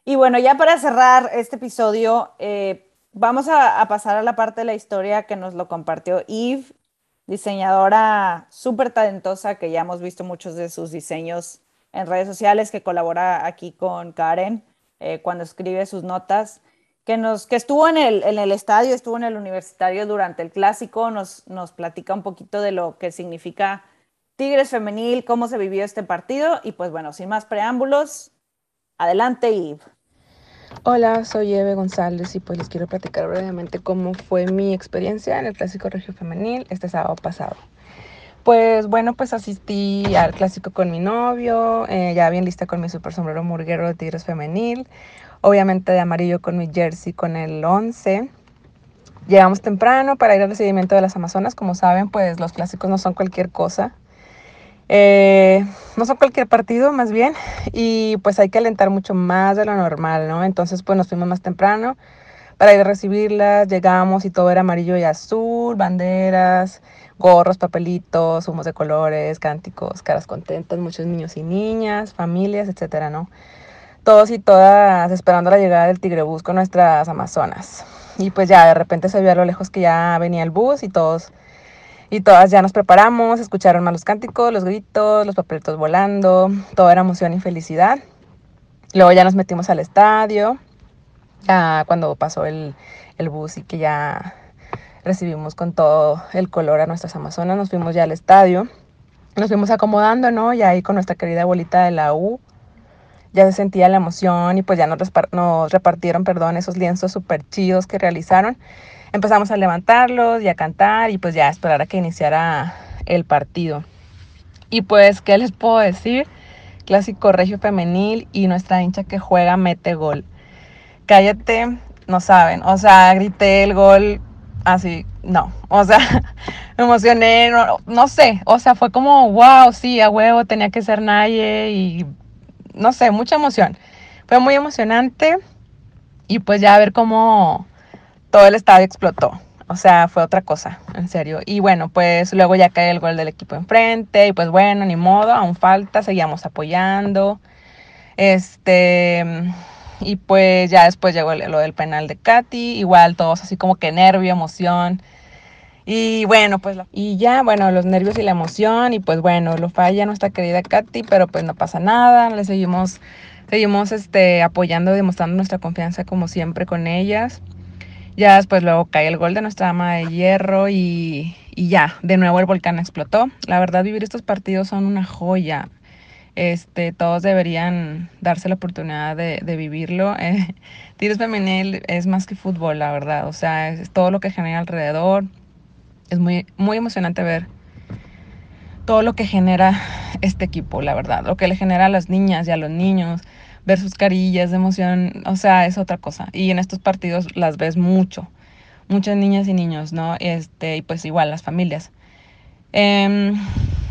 C: Y bueno, ya para cerrar este episodio, eh, vamos a, pasar a la parte de la historia que nos lo compartió Eve, diseñadora súper talentosa que ya hemos visto muchos de sus diseños en redes sociales, que colabora aquí con Karen eh, cuando escribe sus notas, que, nos, que estuvo en el, en el estadio, estuvo en el universitario durante el clásico, nos, nos platica un poquito de lo que significa Tigres Femenil, cómo se vivió este partido y pues bueno, sin más preámbulos, adelante Eve.
E: Hola, soy Eve González y pues les quiero platicar brevemente cómo fue mi experiencia en el Clásico Regio Femenil este sábado pasado. Pues bueno, pues asistí al clásico con mi novio, eh, ya bien lista con mi super sombrero murguero de Tigres Femenil, obviamente de amarillo con mi jersey con el 11. Llegamos temprano para ir al recibimiento de las Amazonas, como saben, pues los clásicos no son cualquier cosa. Eh, no son cualquier partido, más bien, y pues hay que alentar mucho más de lo normal, ¿no? Entonces, pues nos fuimos más temprano para ir a recibirlas, llegamos y todo era amarillo y azul, banderas, gorros, papelitos, humos de colores, cánticos, caras contentas, muchos niños y niñas, familias, etcétera, ¿no? Todos y todas esperando la llegada del tigrebús con nuestras amazonas. Y pues ya de repente se vio a lo lejos que ya venía el bus y todos y todas ya nos preparamos, escucharon más los cánticos, los gritos, los papelitos volando, todo era emoción y felicidad. Luego ya nos metimos al estadio, ya cuando pasó el, el bus y que ya recibimos con todo el color a nuestras amazonas, nos fuimos ya al estadio, nos fuimos acomodando, ¿no? Y ahí con nuestra querida abuelita de la U, ya se sentía la emoción y pues ya nos, repartieron, perdón, esos lienzos súper chidos que realizaron empezamos a levantarlos y a cantar y pues ya esperar a que iniciara el partido. Y pues, ¿qué les puedo decir? Clásico regio femenil y nuestra hincha que juega mete gol. Cállate, no saben. O sea, grité el gol así, no. O sea, me emocioné, no, no sé. O sea, fue como, wow, sí, a huevo, tenía que ser Naye y no sé, mucha emoción. Fue muy emocionante y pues ya ver cómo todo el estadio explotó. O sea, fue otra cosa, en serio. Y bueno, pues luego ya cae el gol del equipo enfrente. Y pues bueno, ni modo, aún falta, seguíamos apoyando. Este. Y pues ya después llegó lo del penal de Katy. Igual todos así como que nervio, emoción. Y bueno, pues y ya, bueno, los nervios y la emoción. Y pues bueno, lo falla nuestra querida Katy, pero pues no pasa nada. Le seguimos, seguimos este, apoyando, demostrando nuestra confianza como siempre con ellas. Ya después luego cae el gol de nuestra dama de hierro y, ya, de nuevo el volcán explotó. La verdad, vivir estos partidos son una joya. Este, todos deberían darse la oportunidad de, vivirlo. Eh, Tigres femenil es más que fútbol, la verdad. O sea, es, todo lo que genera alrededor. Es muy, muy emocionante ver todo lo que genera este equipo, la verdad. Lo que le genera a las niñas y a los niños ver sus carillas de emoción, o sea, es otra cosa. Y en estos partidos las ves mucho, muchas niñas y niños, ¿no? Este, y pues igual las familias. Em,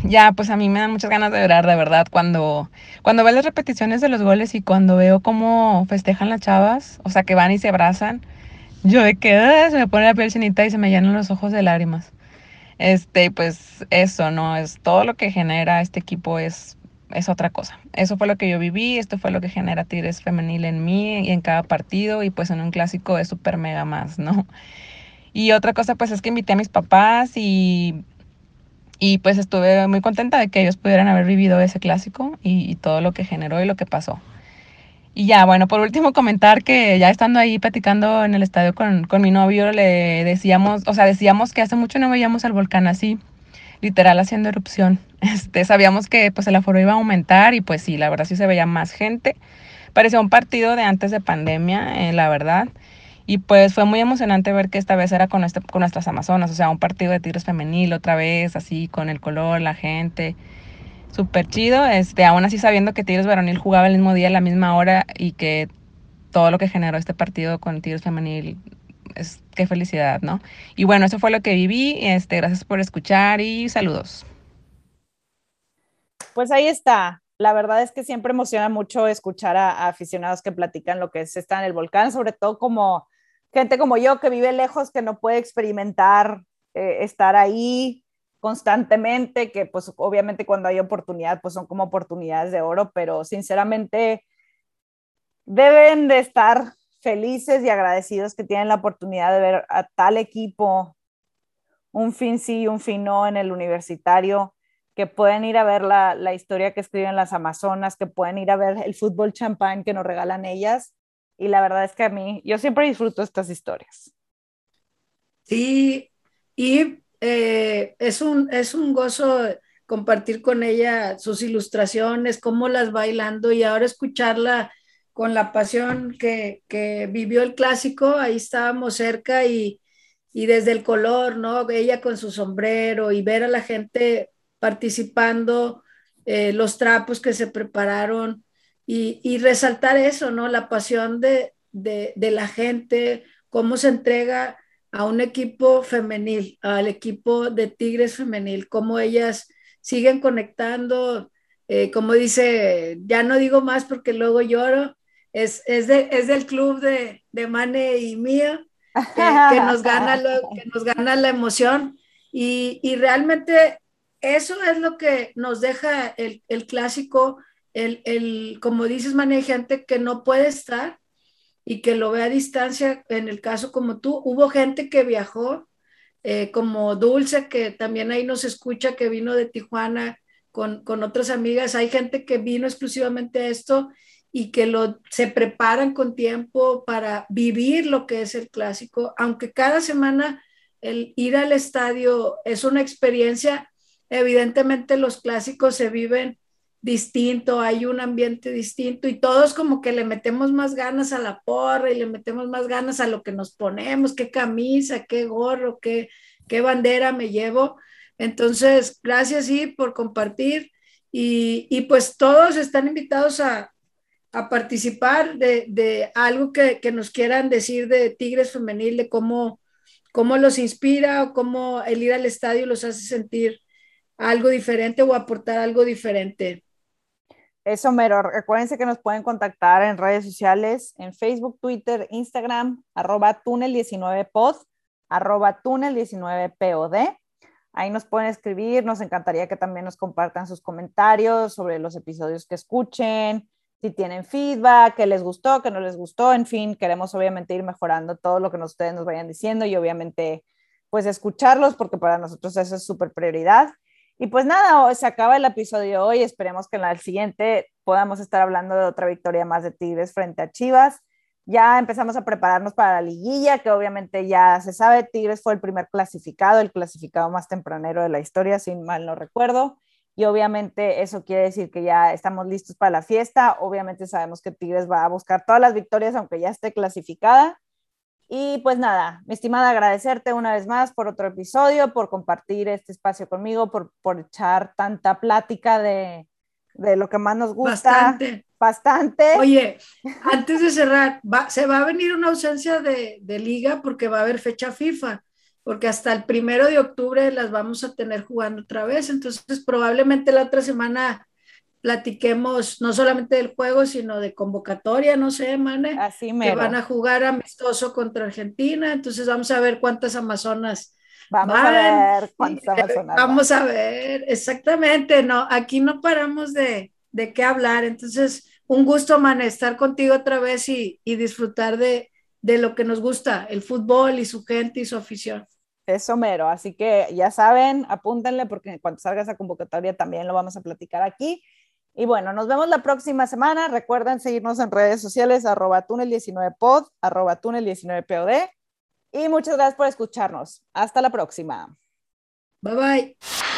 E: ya, pues a mí me dan muchas ganas de llorar, de verdad, cuando, cuando veo las repeticiones de los goles y cuando veo cómo festejan las chavas, o sea, que van y se abrazan, yo de que ah, se me pone la piel chinita y se me llenan los ojos de lágrimas. Este, pues eso, ¿no? Es todo lo que genera este equipo es es otra cosa. Eso fue lo que yo viví, esto fue lo que genera Tigres femenil en mí y en cada partido y pues en un clásico es súper mega más, ¿no? Y otra cosa pues es que invité a mis papás y, y pues estuve muy contenta de que ellos pudieran haber vivido ese clásico y, todo lo que generó y lo que pasó. Y ya, bueno, por último comentar que ya estando ahí platicando en el estadio con, con mi novio, le decíamos, o sea, decíamos que hace mucho no veíamos al volcán así literal haciendo erupción. Este, sabíamos que pues el aforo iba a aumentar y pues sí, la verdad sí se veía más gente. Parecía un partido de antes de pandemia, eh, la verdad. Y pues fue muy emocionante ver que esta vez era con, este, con nuestras Amazonas, o sea, un partido de Tigres femenil otra vez, así con el color, la gente. Súper chido, este, aún así sabiendo que Tigres Varonil jugaba el mismo día, a la misma hora y que todo lo que generó este partido con Tigres femenil es qué felicidad, ¿no? Y bueno, eso fue lo que viví. Este, gracias por escuchar y saludos.
C: Pues ahí está. La verdad es que siempre emociona mucho escuchar a, aficionados que platican lo que es estar en el volcán, sobre todo como gente como yo que vive lejos, que no puede experimentar eh, estar ahí constantemente, que pues obviamente cuando hay oportunidad, pues son como oportunidades de oro, pero sinceramente deben de estar felices y agradecidos que tienen la oportunidad de ver a tal equipo, un fin sí y un fin no en el universitario, que pueden ir a ver la, la, historia que escriben las Amazonas, que pueden ir a ver el fútbol champán que nos regalan ellas. Y la verdad es que a mí, yo siempre disfruto estas historias.
D: Sí, y eh, es, un, es un gozo compartir con ella sus ilustraciones, cómo las bailando y ahora escucharla con la pasión que, que vivió el clásico, ahí estábamos cerca y, y desde el color, ¿no? Ella con su sombrero y ver a la gente participando, eh, los trapos que se prepararon y, y, resaltar eso, ¿no? La pasión de, de, de, la gente, cómo se entrega a un equipo femenil, al equipo de Tigres femenil, cómo ellas siguen conectando, eh, como dice, ya no digo más porque luego lloro, es, es, de, es del club de, de Mane y Mía, que, nos gana lo, que nos gana la emoción. Y, y realmente eso es lo que nos deja el, el clásico, el, el, como dices, gente que no puede estar y que lo ve a distancia, en el caso como tú, hubo gente que viajó, eh, como Dulce, que también ahí nos escucha, que vino de Tijuana con, con otras amigas, hay gente que vino exclusivamente a esto y que lo, se preparan con tiempo para vivir lo que es el clásico, aunque cada semana el ir al estadio es una experiencia evidentemente los clásicos se viven distinto, hay un ambiente distinto y todos como que le metemos más ganas a la porra y le metemos más ganas a lo que nos ponemos, qué camisa, qué gorro, qué, qué bandera me llevo. Entonces, gracias por compartir y, y, pues todos están invitados a, a participar de, de algo que, que, nos quieran decir de Tigres Femenil, de cómo, cómo los inspira o cómo el ir al estadio los hace sentir algo diferente o aportar algo diferente.
C: Eso, Mero. Recuérdense que nos pueden contactar en redes sociales, en Facebook, Twitter, Instagram, arroba túnel19pod, arroba túnel19pod. Ahí nos pueden escribir. Nos encantaría que también nos compartan sus comentarios sobre los episodios que escuchen, si tienen feedback, que les gustó, que no les gustó. En fin, queremos obviamente ir mejorando todo lo que ustedes nos vayan diciendo y obviamente pues escucharlos porque para nosotros eso es súper prioridad. Y pues nada, se acaba el episodio hoy. Esperemos que en el siguiente podamos estar hablando de otra victoria más de Tigres frente a Chivas. Ya empezamos a prepararnos para la liguilla, que obviamente ya se sabe, Tigres fue el primer clasificado, el clasificado más tempranero de la historia, sin mal no recuerdo. Y obviamente eso quiere decir que ya estamos listos para la fiesta. Obviamente sabemos que Tigres va a buscar todas las victorias, aunque ya esté clasificada. Y pues nada, mi estimada, agradecerte una vez más por otro episodio, por compartir este espacio conmigo, por, por echar tanta plática de, de lo que más nos gusta.
D: Bastante.
C: Bastante.
D: Oye, antes de cerrar, va, se va a venir una ausencia de, de, liga porque va a haber fecha FIFA, porque hasta el primero de octubre las vamos a tener jugando otra vez. Entonces, probablemente la otra semana platiquemos no solamente del juego, sino de convocatoria, no sé, Mane,
C: Así
D: que van a jugar amistoso contra Argentina, entonces vamos a ver cuántas Amazonas
C: Vamos van. a ver cuántas Amazonas
D: Vamos van. a ver, exactamente, no, aquí no paramos de, de qué hablar, entonces un gusto, Mane, estar contigo otra vez y, y disfrutar de, de lo que nos gusta, el fútbol y su gente y su afición.
C: Eso mero, así que ya saben, apúntenle porque cuando salga esa convocatoria también lo vamos a platicar aquí. Y bueno, nos vemos la próxima semana. Recuerden seguirnos en redes sociales, arroba túnel19pod, arroba túnel19pod. Y muchas gracias por escucharnos. Hasta la próxima.
D: Bye bye.